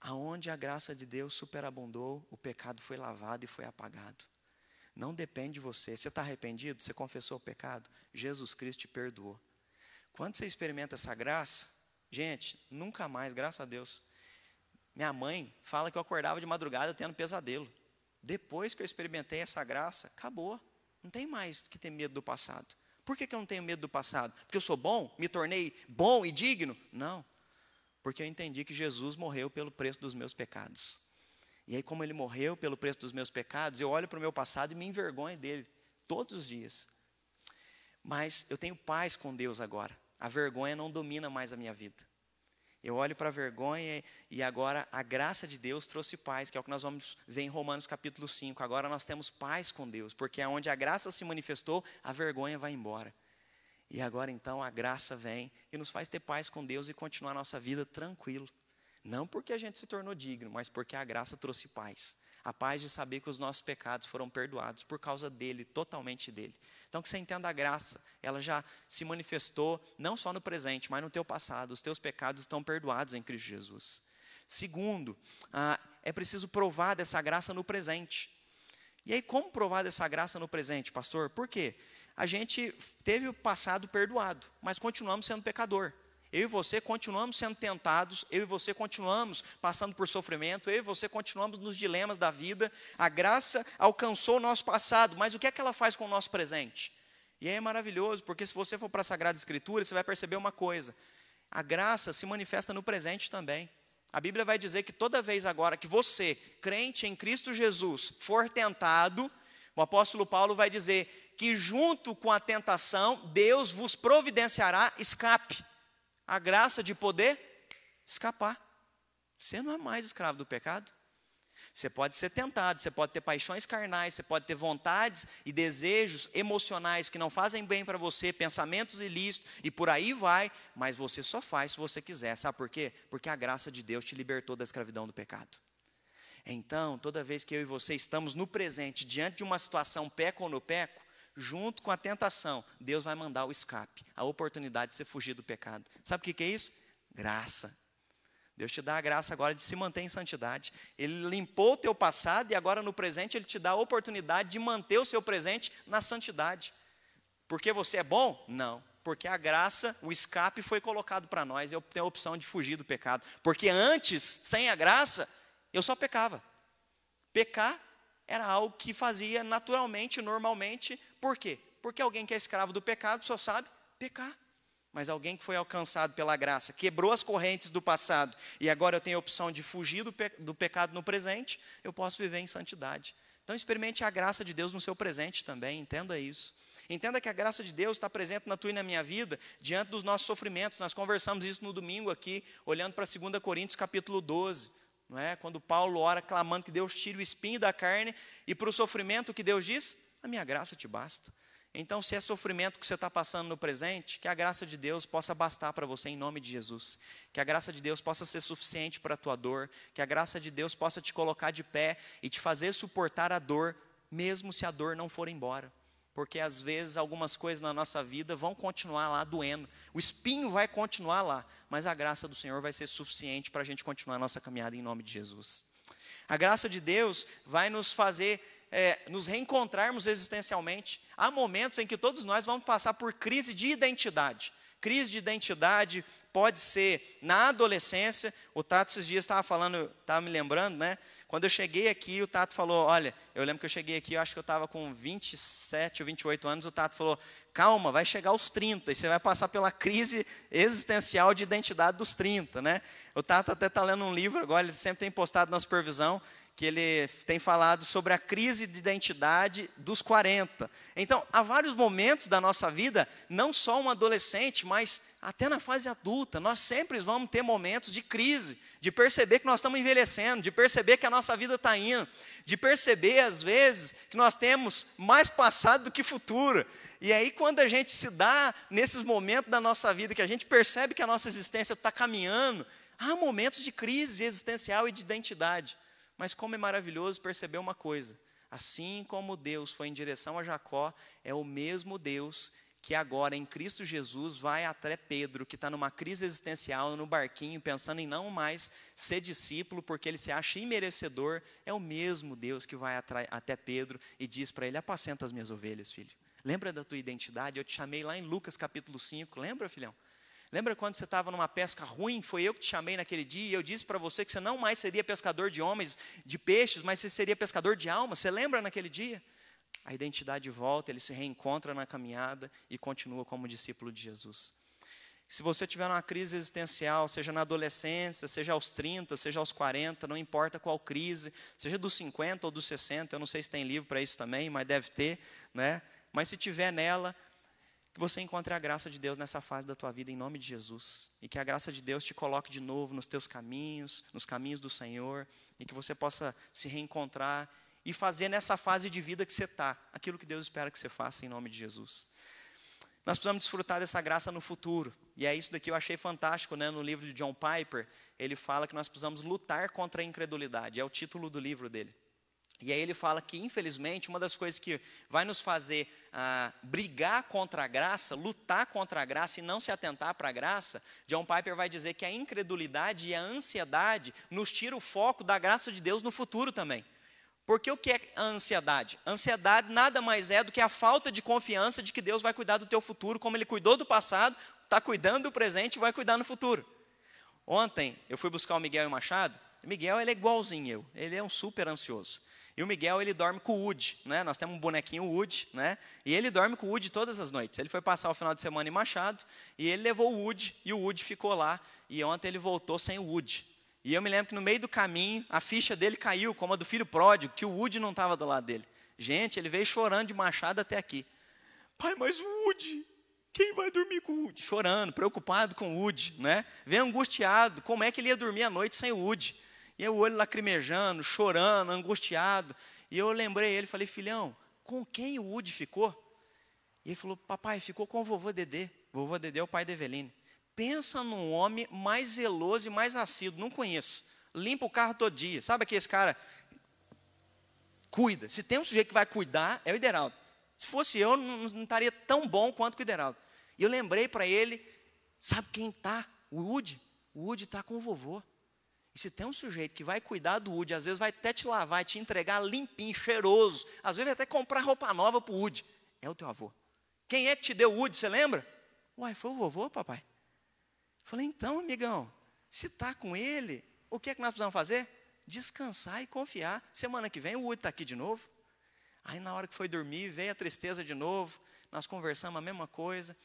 aonde a graça de Deus superabundou, o pecado foi lavado e foi apagado. Não depende de você. Você está arrependido? Você confessou o pecado? Jesus Cristo te perdoou. Quando você experimenta essa graça, gente, nunca mais, graças a Deus. Minha mãe fala que eu acordava de madrugada tendo pesadelo. Depois que eu experimentei essa graça, acabou. Não tem mais que ter medo do passado. Por que, que eu não tenho medo do passado? Porque eu sou bom? Me tornei bom e digno? Não. Porque eu entendi que Jesus morreu pelo preço dos meus pecados. E aí, como ele morreu pelo preço dos meus pecados, eu olho para o meu passado e me envergonho dele todos os dias. Mas eu tenho paz com Deus agora. A vergonha não domina mais a minha vida. Eu olho para a vergonha e agora a graça de Deus trouxe paz, que é o que nós vamos ver em Romanos capítulo 5. Agora nós temos paz com Deus, porque onde a graça se manifestou, a vergonha vai embora. E agora então a graça vem e nos faz ter paz com Deus e continuar nossa vida tranquilo. Não porque a gente se tornou digno, mas porque a graça trouxe paz. A paz de saber que os nossos pecados foram perdoados por causa dele, totalmente dele. Então que você entenda a graça, ela já se manifestou não só no presente, mas no teu passado. Os teus pecados estão perdoados em Cristo Jesus. Segundo, ah, é preciso provar dessa graça no presente. E aí, como provar dessa graça no presente, pastor? Por quê? A gente teve o passado perdoado, mas continuamos sendo pecador. Eu e você continuamos sendo tentados, eu e você continuamos passando por sofrimento, eu e você continuamos nos dilemas da vida. A graça alcançou o nosso passado, mas o que é que ela faz com o nosso presente? E aí é maravilhoso, porque se você for para a Sagrada Escritura, você vai perceber uma coisa: a graça se manifesta no presente também. A Bíblia vai dizer que toda vez agora que você, crente em Cristo Jesus, for tentado, o apóstolo Paulo vai dizer que junto com a tentação, Deus vos providenciará escape a graça de poder escapar. Você não é mais escravo do pecado. Você pode ser tentado, você pode ter paixões carnais, você pode ter vontades e desejos emocionais que não fazem bem para você, pensamentos ilícitos e por aí vai, mas você só faz se você quiser. Sabe por quê? Porque a graça de Deus te libertou da escravidão do pecado. Então, toda vez que eu e você estamos no presente, diante de uma situação peco ou no peco, junto com a tentação, Deus vai mandar o escape, a oportunidade de você fugir do pecado. Sabe o que é isso? Graça. Deus te dá a graça agora de se manter em santidade. Ele limpou o teu passado e agora no presente Ele te dá a oportunidade de manter o seu presente na santidade. Porque você é bom? Não. Porque a graça, o escape foi colocado para nós, eu tenho a opção de fugir do pecado. Porque antes, sem a graça, eu só pecava. Pecar era algo que fazia naturalmente, normalmente. Por quê? Porque alguém que é escravo do pecado só sabe pecar. Mas alguém que foi alcançado pela graça, quebrou as correntes do passado e agora eu tenho a opção de fugir do, pe do pecado no presente, eu posso viver em santidade. Então experimente a graça de Deus no seu presente também, entenda isso. Entenda que a graça de Deus está presente na tua e na minha vida, diante dos nossos sofrimentos. Nós conversamos isso no domingo aqui, olhando para 2 Coríntios capítulo 12. Não é? Quando Paulo ora clamando que Deus tire o espinho da carne, e para o sofrimento que Deus diz, a minha graça te basta. Então, se é sofrimento que você está passando no presente, que a graça de Deus possa bastar para você em nome de Jesus. Que a graça de Deus possa ser suficiente para a tua dor. Que a graça de Deus possa te colocar de pé e te fazer suportar a dor, mesmo se a dor não for embora. Porque às vezes algumas coisas na nossa vida vão continuar lá doendo. O espinho vai continuar lá, mas a graça do Senhor vai ser suficiente para a gente continuar a nossa caminhada em nome de Jesus. A graça de Deus vai nos fazer é, nos reencontrarmos existencialmente. Há momentos em que todos nós vamos passar por crise de identidade. Crise de identidade pode ser na adolescência. O Tato esses dias estava falando, estava me lembrando, né? Quando eu cheguei aqui, o Tato falou: Olha, eu lembro que eu cheguei aqui, eu acho que eu estava com 27 ou 28 anos. O Tato falou: Calma, vai chegar aos 30 e você vai passar pela crise existencial de identidade dos 30, né? O Tato até está lendo um livro agora, ele sempre tem postado na supervisão que ele tem falado sobre a crise de identidade dos 40. Então, há vários momentos da nossa vida, não só um adolescente, mas até na fase adulta, nós sempre vamos ter momentos de crise, de perceber que nós estamos envelhecendo, de perceber que a nossa vida está indo, de perceber, às vezes, que nós temos mais passado do que futuro. E aí, quando a gente se dá nesses momentos da nossa vida, que a gente percebe que a nossa existência está caminhando, há momentos de crise existencial e de identidade. Mas como é maravilhoso perceber uma coisa: assim como Deus foi em direção a Jacó, é o mesmo Deus que agora em Cristo Jesus vai até Pedro, que está numa crise existencial no barquinho, pensando em não mais ser discípulo, porque ele se acha imerecedor, é o mesmo Deus que vai até Pedro e diz para ele: Apacenta as minhas ovelhas, filho. Lembra da tua identidade? Eu te chamei lá em Lucas capítulo 5, lembra, filhão? Lembra quando você estava numa pesca ruim? Foi eu que te chamei naquele dia e eu disse para você que você não mais seria pescador de homens, de peixes, mas você seria pescador de almas. Você lembra naquele dia? A identidade volta, ele se reencontra na caminhada e continua como discípulo de Jesus. Se você tiver uma crise existencial, seja na adolescência, seja aos 30, seja aos 40, não importa qual crise, seja dos 50 ou dos 60, eu não sei se tem livro para isso também, mas deve ter, né? Mas se tiver nela, que você encontre a graça de Deus nessa fase da tua vida em nome de Jesus e que a graça de Deus te coloque de novo nos teus caminhos, nos caminhos do Senhor e que você possa se reencontrar e fazer nessa fase de vida que você está aquilo que Deus espera que você faça em nome de Jesus. Nós precisamos desfrutar dessa graça no futuro. E é isso daqui eu achei fantástico, né? No livro de John Piper, ele fala que nós precisamos lutar contra a incredulidade. É o título do livro dele. E aí ele fala que, infelizmente, uma das coisas que vai nos fazer ah, brigar contra a graça, lutar contra a graça e não se atentar para a graça, John Piper vai dizer que a incredulidade e a ansiedade nos tira o foco da graça de Deus no futuro também. Porque o que é a ansiedade? Ansiedade nada mais é do que a falta de confiança de que Deus vai cuidar do teu futuro, como Ele cuidou do passado, está cuidando do presente e vai cuidar no futuro. Ontem eu fui buscar o Miguel e o Machado, Miguel ele é igualzinho eu, ele é um super ansioso. E o Miguel, ele dorme com o Woody, né? Nós temos um bonequinho Woody, né? E ele dorme com o Woody todas as noites. Ele foi passar o final de semana em Machado, e ele levou o Woody, e o Woody ficou lá. E ontem ele voltou sem o Woody. E eu me lembro que no meio do caminho, a ficha dele caiu, como a do filho pródigo, que o Woody não estava do lado dele. Gente, ele veio chorando de Machado até aqui. Pai, mas o Woody, quem vai dormir com o Woody? Chorando, preocupado com o Woody, né? Vem angustiado, como é que ele ia dormir à noite sem o Woody? E o olho lacrimejando, chorando, angustiado. E eu lembrei ele, falei, filhão, com quem o Woody ficou? E ele falou, papai, ficou com o vovô Dedê. Vovô Dedê é o pai da Eveline. Pensa num homem mais zeloso e mais assíduo, não conheço. Limpa o carro todo dia. Sabe aquele cara? Cuida. Se tem um sujeito que vai cuidar, é o Ideraldo. Se fosse eu, não, não estaria tão bom quanto o Ideraldo. E eu lembrei para ele, sabe quem está? O Woody. O Woody está com o vovô. E se tem um sujeito que vai cuidar do Woody, às vezes vai até te lavar, te entregar limpinho, cheiroso, às vezes vai até comprar roupa nova para o Woody, é o teu avô. Quem é que te deu o Woody, você lembra? Uai, foi o vovô, papai? Falei, então, amigão, se está com ele, o que é que nós precisamos fazer? Descansar e confiar. Semana que vem o Udi está aqui de novo. Aí na hora que foi dormir, veio a tristeza de novo. Nós conversamos a mesma coisa.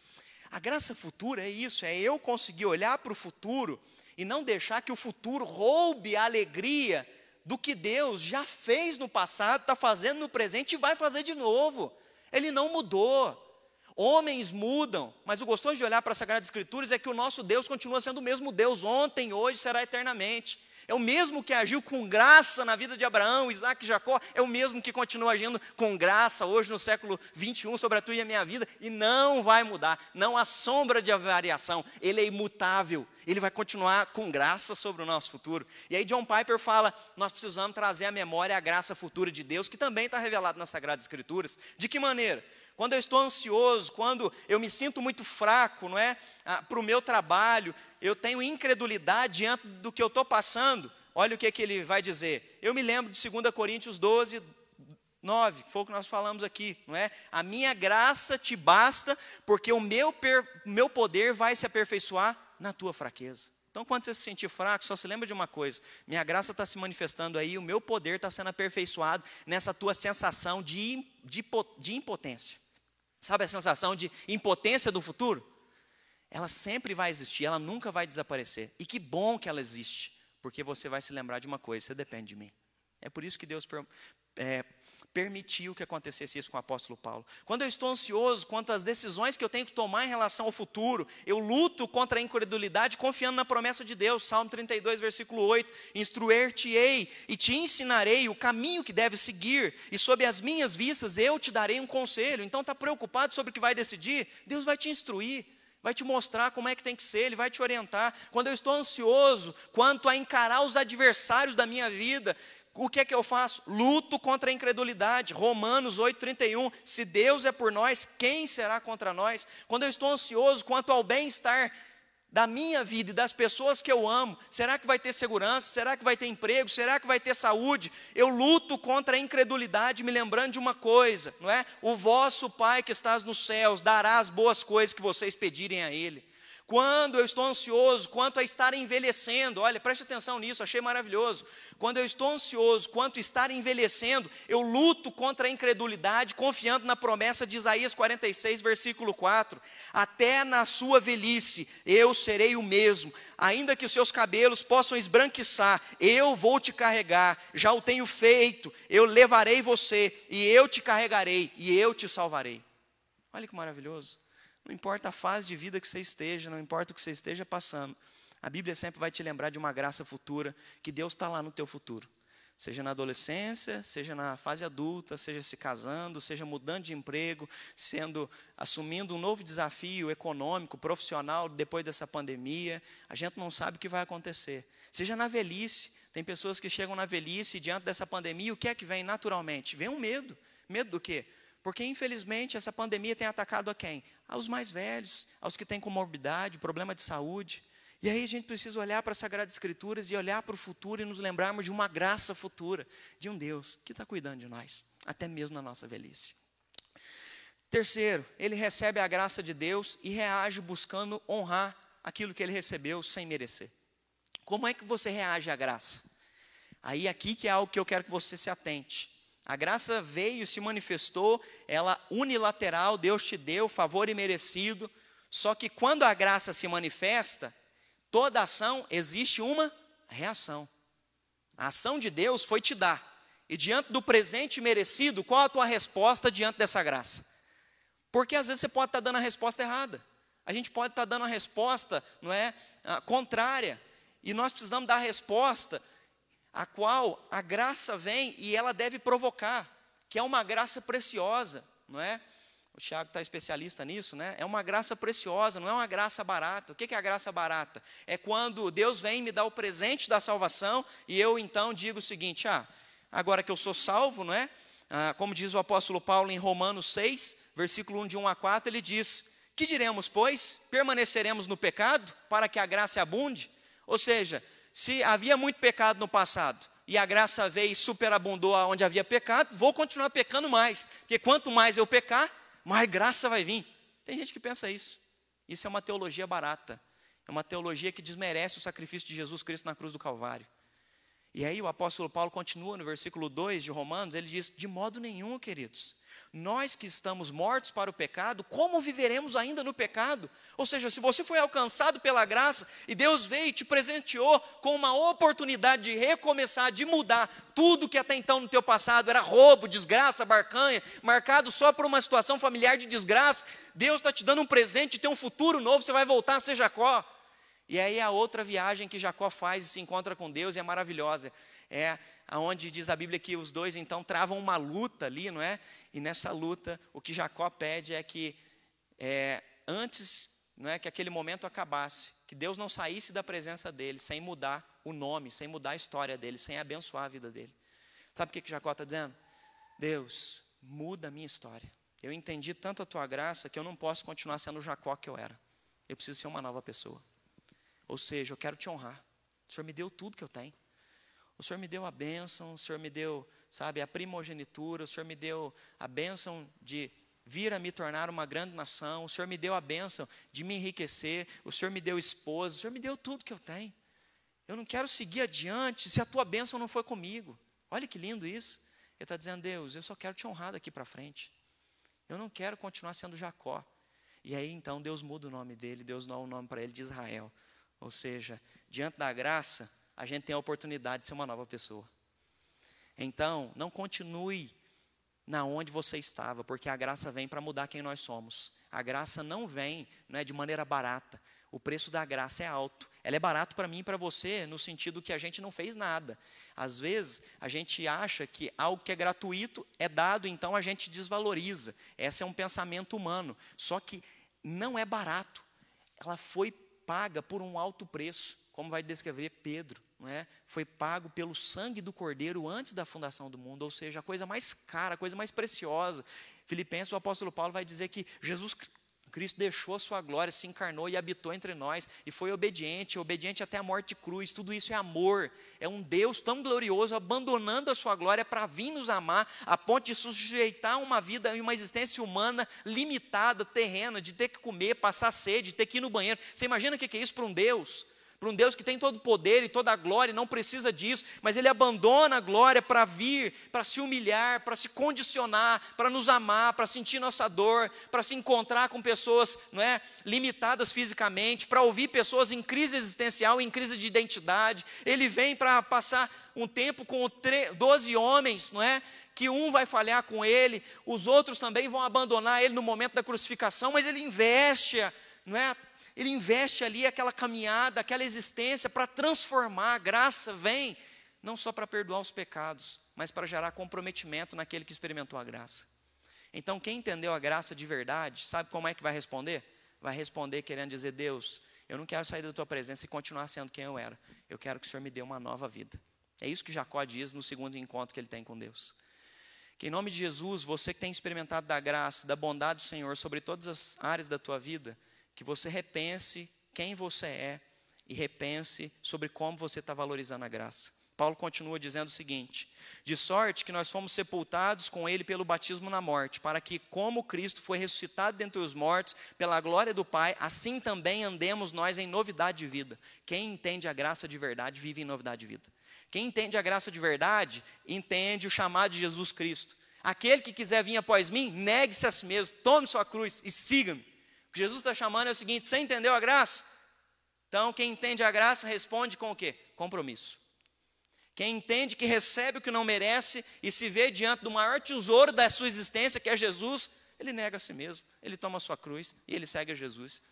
A graça futura é isso, é eu conseguir olhar para o futuro e não deixar que o futuro roube a alegria do que Deus já fez no passado, está fazendo no presente e vai fazer de novo. Ele não mudou. Homens mudam, mas o gostoso de olhar para as Sagradas Escrituras é que o nosso Deus continua sendo o mesmo Deus ontem, hoje, será eternamente. É o mesmo que agiu com graça na vida de Abraão, Isaac e Jacó, é o mesmo que continua agindo com graça hoje no século 21 sobre a tua e a minha vida, e não vai mudar, não há sombra de variação, ele é imutável, ele vai continuar com graça sobre o nosso futuro. E aí John Piper fala: nós precisamos trazer à memória a graça futura de Deus, que também está revelado nas Sagradas Escrituras. De que maneira? Quando eu estou ansioso, quando eu me sinto muito fraco, não é? Ah, para o meu trabalho, eu tenho incredulidade diante do que eu estou passando. Olha o que, que ele vai dizer. Eu me lembro de 2 Coríntios 12, 9, que foi o que nós falamos aqui, não é? A minha graça te basta, porque o meu, per, meu poder vai se aperfeiçoar na tua fraqueza. Então, quando você se sentir fraco, só se lembra de uma coisa: minha graça está se manifestando aí, o meu poder está sendo aperfeiçoado nessa tua sensação de, de, de impotência. Sabe a sensação de impotência do futuro? Ela sempre vai existir, ela nunca vai desaparecer. E que bom que ela existe, porque você vai se lembrar de uma coisa: você depende de mim. É por isso que Deus é, permitiu que acontecesse isso com o apóstolo Paulo. Quando eu estou ansioso quanto às decisões que eu tenho que tomar em relação ao futuro, eu luto contra a incredulidade confiando na promessa de Deus. Salmo 32, versículo 8: Instruir-te-ei e te ensinarei o caminho que deves seguir, e sob as minhas vistas eu te darei um conselho. Então está preocupado sobre o que vai decidir? Deus vai te instruir vai te mostrar como é que tem que ser, Ele vai te orientar. Quando eu estou ansioso quanto a encarar os adversários da minha vida, o que é que eu faço? Luto contra a incredulidade. Romanos 8,31. Se Deus é por nós, quem será contra nós? Quando eu estou ansioso quanto ao bem-estar da minha vida e das pessoas que eu amo, será que vai ter segurança? Será que vai ter emprego? Será que vai ter saúde? Eu luto contra a incredulidade, me lembrando de uma coisa, não é? O vosso Pai que estás nos céus dará as boas coisas que vocês pedirem a Ele. Quando eu estou ansioso quanto a estar envelhecendo, olha, preste atenção nisso, achei maravilhoso. Quando eu estou ansioso quanto a estar envelhecendo, eu luto contra a incredulidade, confiando na promessa de Isaías 46, versículo 4. Até na sua velhice eu serei o mesmo, ainda que os seus cabelos possam esbranquiçar, eu vou te carregar, já o tenho feito, eu levarei você, e eu te carregarei, e eu te salvarei. Olha que maravilhoso. Não importa a fase de vida que você esteja, não importa o que você esteja passando, a Bíblia sempre vai te lembrar de uma graça futura, que Deus está lá no teu futuro. Seja na adolescência, seja na fase adulta, seja se casando, seja mudando de emprego, sendo assumindo um novo desafio econômico, profissional depois dessa pandemia, a gente não sabe o que vai acontecer. Seja na velhice, tem pessoas que chegam na velhice diante dessa pandemia, o que é que vem naturalmente? Vem um medo. Medo do quê? Porque, infelizmente, essa pandemia tem atacado a quem? Aos mais velhos, aos que têm comorbidade, problema de saúde. E aí a gente precisa olhar para as Sagradas Escrituras e olhar para o futuro e nos lembrarmos de uma graça futura, de um Deus que está cuidando de nós, até mesmo na nossa velhice. Terceiro, ele recebe a graça de Deus e reage buscando honrar aquilo que ele recebeu sem merecer. Como é que você reage à graça? Aí aqui que é algo que eu quero que você se atente. A graça veio, se manifestou, ela unilateral, Deus te deu, favor imerecido. Só que quando a graça se manifesta, toda ação existe uma reação. A ação de Deus foi te dar. E diante do presente merecido, qual a tua resposta diante dessa graça? Porque às vezes você pode estar dando a resposta errada. A gente pode estar dando a resposta, não é, contrária. E nós precisamos dar a resposta a qual a graça vem e ela deve provocar, que é uma graça preciosa, não é? O Tiago está especialista nisso, né? É uma graça preciosa, não é uma graça barata. O que é a graça barata? É quando Deus vem me dar o presente da salvação e eu então digo o seguinte: ah, agora que eu sou salvo, não é? Ah, como diz o apóstolo Paulo em Romanos 6, versículo 1 de 1 a 4, ele diz: Que diremos, pois? Permaneceremos no pecado para que a graça abunde? Ou seja, se havia muito pecado no passado e a graça veio e superabundou onde havia pecado, vou continuar pecando mais, porque quanto mais eu pecar, mais graça vai vir. Tem gente que pensa isso. Isso é uma teologia barata. É uma teologia que desmerece o sacrifício de Jesus Cristo na cruz do Calvário. E aí o apóstolo Paulo continua no versículo 2 de Romanos, ele diz: De modo nenhum, queridos, nós que estamos mortos para o pecado, como viveremos ainda no pecado? Ou seja, se você foi alcançado pela graça e Deus veio e te presenteou com uma oportunidade de recomeçar, de mudar tudo que até então no teu passado era roubo, desgraça, barcanha, marcado só por uma situação familiar de desgraça, Deus está te dando um presente ter um futuro novo, você vai voltar a ser Jacó. E aí a outra viagem que Jacó faz e se encontra com Deus é maravilhosa. É aonde diz a Bíblia que os dois então travam uma luta ali, não é? E nessa luta o que Jacó pede é que é, antes, não é, que aquele momento acabasse, que Deus não saísse da presença dele sem mudar o nome, sem mudar a história dele, sem abençoar a vida dele. Sabe o que, que Jacó está dizendo? Deus, muda a minha história. Eu entendi tanto a tua graça que eu não posso continuar sendo o Jacó que eu era. Eu preciso ser uma nova pessoa. Ou seja, eu quero te honrar. O Senhor me deu tudo que eu tenho. O Senhor me deu a bênção, o Senhor me deu, sabe, a primogenitura, o Senhor me deu a bênção de vir a me tornar uma grande nação, o Senhor me deu a bênção de me enriquecer, o Senhor me deu esposa, o Senhor me deu tudo que eu tenho. Eu não quero seguir adiante se a tua bênção não for comigo. Olha que lindo isso. Ele está dizendo, Deus, eu só quero te honrar daqui para frente. Eu não quero continuar sendo Jacó. E aí então Deus muda o nome dele, Deus dá o nome para ele de Israel. Ou seja, diante da graça, a gente tem a oportunidade de ser uma nova pessoa. Então, não continue na onde você estava, porque a graça vem para mudar quem nós somos. A graça não vem não é, de maneira barata. O preço da graça é alto. Ela é barato para mim e para você, no sentido que a gente não fez nada. Às vezes, a gente acha que algo que é gratuito é dado, então a gente desvaloriza. Esse é um pensamento humano. Só que não é barato. Ela foi paga por um alto preço, como vai descrever Pedro, não é? Foi pago pelo sangue do Cordeiro antes da fundação do mundo, ou seja, a coisa mais cara, a coisa mais preciosa. Filipenses, o apóstolo Paulo vai dizer que Jesus Cristo deixou a sua glória, se encarnou e habitou entre nós, e foi obediente, obediente até a morte cruz. Tudo isso é amor. É um Deus tão glorioso, abandonando a sua glória para vir nos amar, a ponto de sujeitar uma vida e uma existência humana limitada, terrena, de ter que comer, passar sede, de ter que ir no banheiro. Você imagina o que é isso para um Deus? Para um Deus que tem todo o poder e toda a glória, não precisa disso, mas Ele abandona a glória para vir, para se humilhar, para se condicionar, para nos amar, para sentir nossa dor, para se encontrar com pessoas não é, limitadas fisicamente, para ouvir pessoas em crise existencial, em crise de identidade. Ele vem para passar um tempo com doze homens, não é? que um vai falhar com ele, os outros também vão abandonar ele no momento da crucificação, mas ele investe, não é, ele investe ali aquela caminhada, aquela existência para transformar. A graça vem não só para perdoar os pecados, mas para gerar comprometimento naquele que experimentou a graça. Então, quem entendeu a graça de verdade, sabe como é que vai responder? Vai responder querendo dizer: Deus, eu não quero sair da tua presença e continuar sendo quem eu era. Eu quero que o Senhor me dê uma nova vida. É isso que Jacó diz no segundo encontro que ele tem com Deus. Que em nome de Jesus, você que tem experimentado da graça, da bondade do Senhor sobre todas as áreas da tua vida, que você repense quem você é e repense sobre como você está valorizando a graça. Paulo continua dizendo o seguinte: De sorte que nós fomos sepultados com ele pelo batismo na morte, para que, como Cristo foi ressuscitado dentre os mortos, pela glória do Pai, assim também andemos nós em novidade de vida. Quem entende a graça de verdade vive em novidade de vida. Quem entende a graça de verdade, entende o chamado de Jesus Cristo. Aquele que quiser vir após mim, negue-se a si mesmo, tome sua cruz e siga-me que Jesus está chamando é o seguinte: você entendeu a graça? Então, quem entende a graça responde com o quê? Compromisso. Quem entende que recebe o que não merece e se vê diante do maior tesouro da sua existência, que é Jesus, ele nega a si mesmo, ele toma a sua cruz e ele segue a Jesus.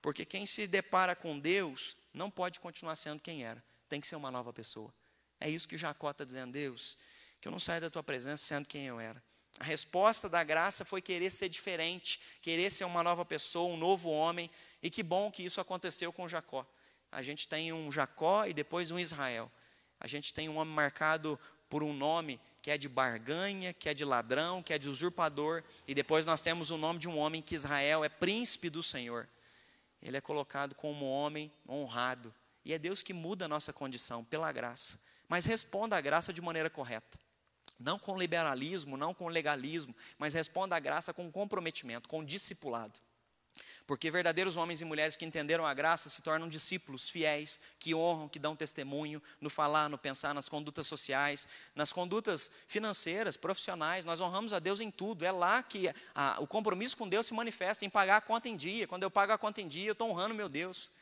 Porque quem se depara com Deus não pode continuar sendo quem era, tem que ser uma nova pessoa. É isso que Jacó está dizendo, Deus, que eu não saia da tua presença sendo quem eu era. A resposta da graça foi querer ser diferente, querer ser uma nova pessoa, um novo homem, e que bom que isso aconteceu com Jacó. A gente tem um Jacó e depois um Israel. A gente tem um homem marcado por um nome que é de barganha, que é de ladrão, que é de usurpador, e depois nós temos o nome de um homem que Israel é príncipe do Senhor. Ele é colocado como homem honrado. E é Deus que muda a nossa condição pela graça. Mas responda à graça de maneira correta. Não com liberalismo, não com legalismo, mas responda à graça com comprometimento, com discipulado. Porque verdadeiros homens e mulheres que entenderam a graça se tornam discípulos fiéis, que honram, que dão testemunho no falar, no pensar, nas condutas sociais, nas condutas financeiras, profissionais. Nós honramos a Deus em tudo. É lá que a, o compromisso com Deus se manifesta, em pagar a conta em dia. Quando eu pago a conta em dia, eu estou honrando meu Deus.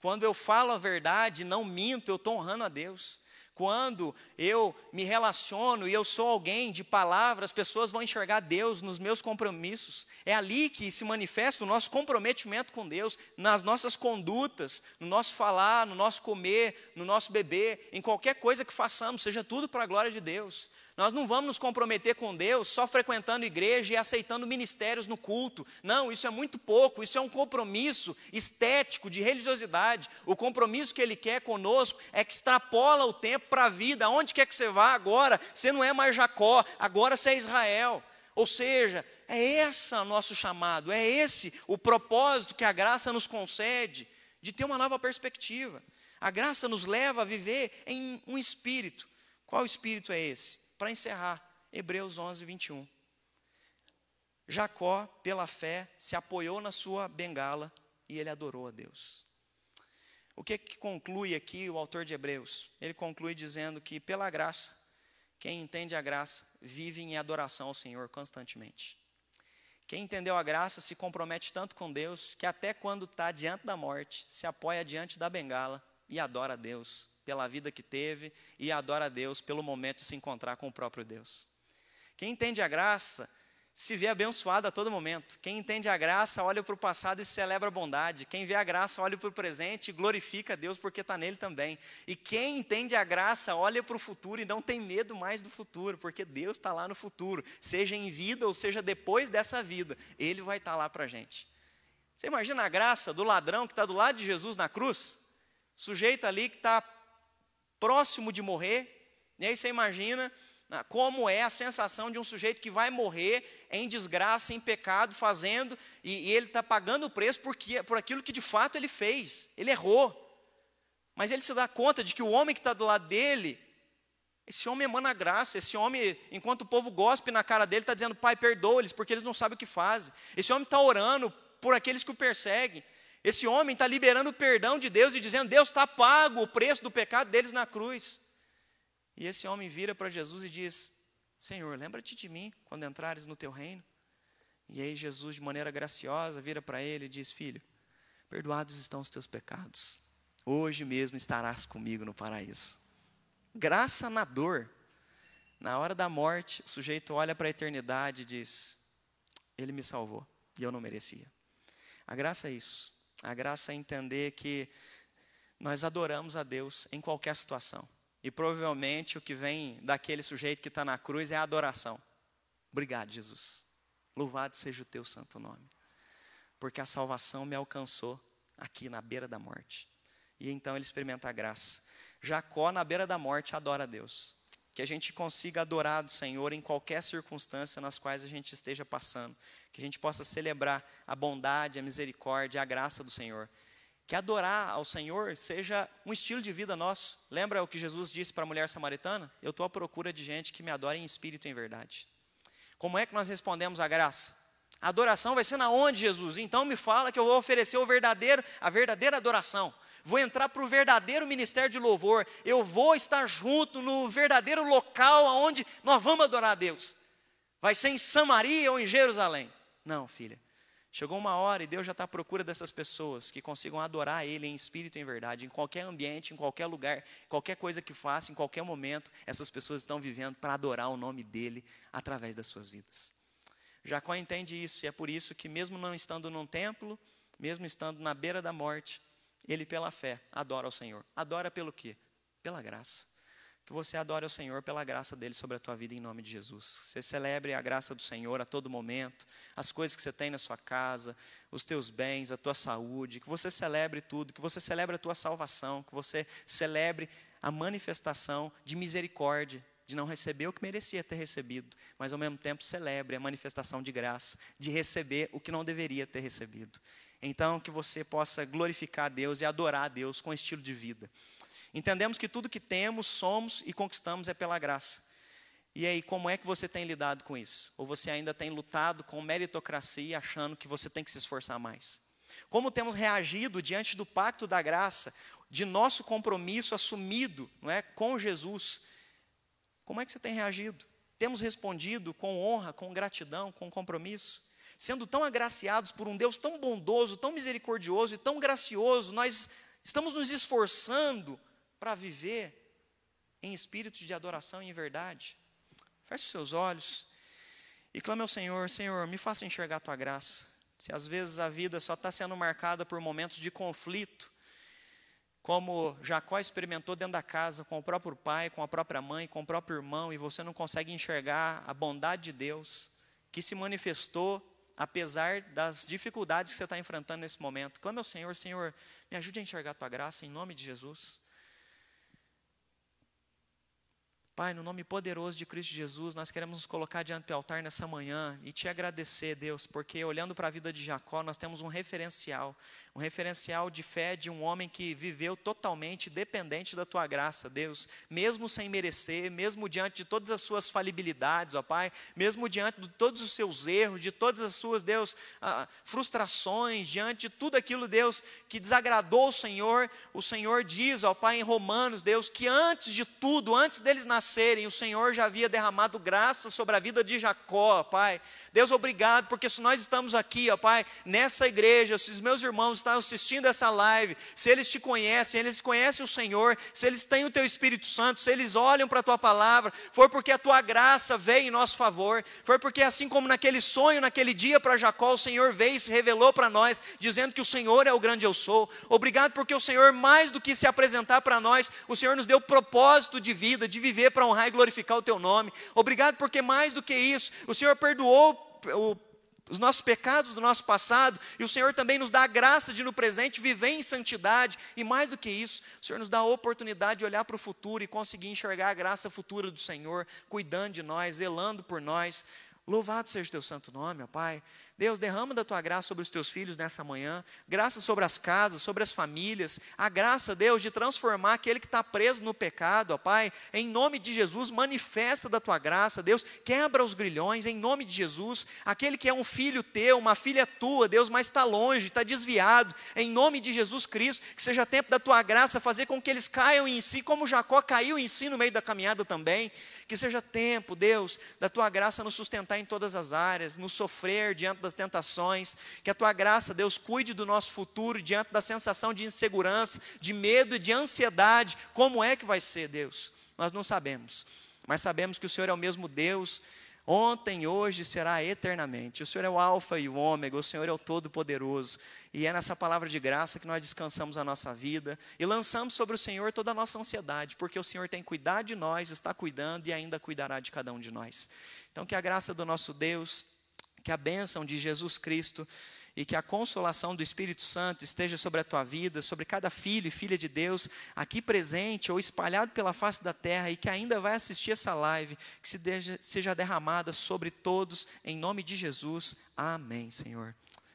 Quando eu falo a verdade, não minto, eu estou honrando a Deus. Quando eu me relaciono e eu sou alguém de palavra, as pessoas vão enxergar Deus nos meus compromissos. É ali que se manifesta o nosso comprometimento com Deus, nas nossas condutas, no nosso falar, no nosso comer, no nosso beber, em qualquer coisa que façamos, seja tudo para a glória de Deus. Nós não vamos nos comprometer com Deus só frequentando igreja e aceitando ministérios no culto. Não, isso é muito pouco, isso é um compromisso estético, de religiosidade. O compromisso que Ele quer conosco é que extrapola o tempo para a vida. Aonde quer que você vá agora, você não é mais Jacó, agora você é Israel. Ou seja, é esse o nosso chamado, é esse o propósito que a graça nos concede de ter uma nova perspectiva. A graça nos leva a viver em um espírito. Qual espírito é esse? Para encerrar, Hebreus 11, 21. Jacó, pela fé, se apoiou na sua bengala e ele adorou a Deus. O que, que conclui aqui o autor de Hebreus? Ele conclui dizendo que, pela graça, quem entende a graça vive em adoração ao Senhor constantemente. Quem entendeu a graça se compromete tanto com Deus que, até quando está diante da morte, se apoia diante da bengala e adora a Deus pela vida que teve e adora a Deus pelo momento de se encontrar com o próprio Deus. Quem entende a graça se vê abençoado a todo momento. Quem entende a graça olha para o passado e celebra a bondade. Quem vê a graça olha para o presente e glorifica a Deus porque está nele também. E quem entende a graça olha para o futuro e não tem medo mais do futuro, porque Deus está lá no futuro, seja em vida ou seja depois dessa vida, Ele vai estar lá para a gente. Você imagina a graça do ladrão que está do lado de Jesus na cruz? Sujeito ali que está próximo de morrer, e aí você imagina né, como é a sensação de um sujeito que vai morrer em desgraça, em pecado, fazendo, e, e ele está pagando o preço porque, por aquilo que de fato ele fez, ele errou. Mas ele se dá conta de que o homem que está do lado dele, esse homem emana graça, esse homem, enquanto o povo gospe na cara dele, está dizendo, Pai, perdoa-lhes, porque eles não sabem o que fazem. Esse homem está orando por aqueles que o perseguem. Esse homem está liberando o perdão de Deus e dizendo: Deus está pago o preço do pecado deles na cruz. E esse homem vira para Jesus e diz: Senhor, lembra-te de mim quando entrares no teu reino. E aí Jesus, de maneira graciosa, vira para ele e diz: Filho, perdoados estão os teus pecados. Hoje mesmo estarás comigo no paraíso. Graça na dor. Na hora da morte, o sujeito olha para a eternidade e diz: Ele me salvou e eu não merecia. A graça é isso. A graça é entender que nós adoramos a Deus em qualquer situação. E provavelmente o que vem daquele sujeito que está na cruz é a adoração. Obrigado, Jesus. Louvado seja o teu santo nome. Porque a salvação me alcançou aqui na beira da morte. E então ele experimenta a graça. Jacó, na beira da morte, adora a Deus que a gente consiga adorar do Senhor em qualquer circunstância nas quais a gente esteja passando, que a gente possa celebrar a bondade, a misericórdia, a graça do Senhor. Que adorar ao Senhor seja um estilo de vida nosso. Lembra o que Jesus disse para a mulher samaritana? Eu estou à procura de gente que me adore em espírito e em verdade. Como é que nós respondemos à graça? A adoração vai ser na onde, Jesus? Então me fala que eu vou oferecer o verdadeiro, a verdadeira adoração vou entrar para o verdadeiro ministério de louvor, eu vou estar junto no verdadeiro local onde nós vamos adorar a Deus. Vai ser em Samaria ou em Jerusalém? Não, filha. Chegou uma hora e Deus já está à procura dessas pessoas que consigam adorar Ele em espírito e em verdade, em qualquer ambiente, em qualquer lugar, qualquer coisa que faça, em qualquer momento, essas pessoas estão vivendo para adorar o nome dEle através das suas vidas. Jacó entende isso, e é por isso que, mesmo não estando num templo, mesmo estando na beira da morte, ele, pela fé, adora ao Senhor. Adora pelo quê? Pela graça. Que você adore ao Senhor pela graça dele sobre a tua vida em nome de Jesus. Você celebre a graça do Senhor a todo momento, as coisas que você tem na sua casa, os teus bens, a tua saúde, que você celebre tudo, que você celebre a tua salvação, que você celebre a manifestação de misericórdia, de não receber o que merecia ter recebido, mas ao mesmo tempo celebre a manifestação de graça, de receber o que não deveria ter recebido. Então, que você possa glorificar a Deus e adorar a Deus com estilo de vida. Entendemos que tudo que temos, somos e conquistamos é pela graça. E aí, como é que você tem lidado com isso? Ou você ainda tem lutado com meritocracia, achando que você tem que se esforçar mais? Como temos reagido diante do pacto da graça, de nosso compromisso assumido não é, com Jesus? Como é que você tem reagido? Temos respondido com honra, com gratidão, com compromisso? Sendo tão agraciados por um Deus tão bondoso, tão misericordioso e tão gracioso, nós estamos nos esforçando para viver em espírito de adoração e em verdade. Feche os seus olhos e clame ao Senhor: Senhor, me faça enxergar a tua graça. Se às vezes a vida só está sendo marcada por momentos de conflito, como Jacó experimentou dentro da casa, com o próprio pai, com a própria mãe, com o próprio irmão, e você não consegue enxergar a bondade de Deus, que se manifestou apesar das dificuldades que você está enfrentando nesse momento. Clame ao Senhor, Senhor, me ajude a enxergar a tua graça, em nome de Jesus. Pai, no nome poderoso de Cristo Jesus, nós queremos nos colocar diante do altar nessa manhã e te agradecer, Deus, porque olhando para a vida de Jacó, nós temos um referencial, um referencial de fé de um homem que viveu totalmente dependente da tua graça, Deus, mesmo sem merecer, mesmo diante de todas as suas falibilidades, ó Pai, mesmo diante de todos os seus erros, de todas as suas, Deus, ah, frustrações, diante de tudo aquilo, Deus, que desagradou o Senhor, o Senhor diz, ó Pai, em Romanos, Deus, que antes de tudo, antes deles nascerem, o Senhor já havia derramado graça sobre a vida de Jacó, Pai. Deus, obrigado, porque se nós estamos aqui, ó Pai, nessa igreja, se os meus irmãos estão assistindo essa live, se eles te conhecem, eles conhecem o Senhor, se eles têm o teu Espírito Santo, se eles olham para a tua palavra, foi porque a tua graça veio em nosso favor, foi porque assim como naquele sonho, naquele dia para Jacó, o Senhor veio e se revelou para nós, dizendo que o Senhor é o grande eu sou. Obrigado porque o Senhor, mais do que se apresentar para nós, o Senhor nos deu propósito de vida, de viver para honrar e glorificar o teu nome. Obrigado porque mais do que isso, o Senhor perdoou o os nossos pecados do nosso passado, e o Senhor também nos dá a graça de no presente viver em santidade, e mais do que isso, o Senhor nos dá a oportunidade de olhar para o futuro e conseguir enxergar a graça futura do Senhor, cuidando de nós, zelando por nós. Louvado seja o teu santo nome, ó Pai. Deus, derrama da tua graça sobre os teus filhos nessa manhã, graça sobre as casas, sobre as famílias, a graça, Deus, de transformar aquele que está preso no pecado, ó Pai, em nome de Jesus, manifesta da tua graça, Deus, quebra os grilhões, em nome de Jesus, aquele que é um filho teu, uma filha tua, Deus, mas está longe, está desviado, em nome de Jesus Cristo, que seja tempo da tua graça fazer com que eles caiam em si, como Jacó caiu em si no meio da caminhada também, que seja tempo, Deus, da tua graça nos sustentar em todas as áreas, nos sofrer diante das tentações, que a tua graça, Deus, cuide do nosso futuro diante da sensação de insegurança, de medo e de ansiedade. Como é que vai ser, Deus? Nós não sabemos, mas sabemos que o Senhor é o mesmo Deus ontem, hoje será eternamente. O Senhor é o Alfa e o Ômega, o Senhor é o Todo-Poderoso. E é nessa palavra de graça que nós descansamos a nossa vida e lançamos sobre o Senhor toda a nossa ansiedade, porque o Senhor tem cuidado de nós, está cuidando e ainda cuidará de cada um de nós. Então, que a graça do nosso Deus, que a bênção de Jesus Cristo e que a consolação do Espírito Santo esteja sobre a tua vida, sobre cada filho e filha de Deus aqui presente ou espalhado pela face da terra e que ainda vai assistir essa live, que se seja derramada sobre todos, em nome de Jesus. Amém, Senhor.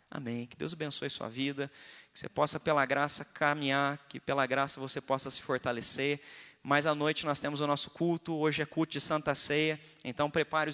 Amém. Que Deus abençoe sua vida, que você possa, pela graça, caminhar, que pela graça você possa se fortalecer. Mais à noite nós temos o nosso culto, hoje é culto de Santa Ceia, então prepare os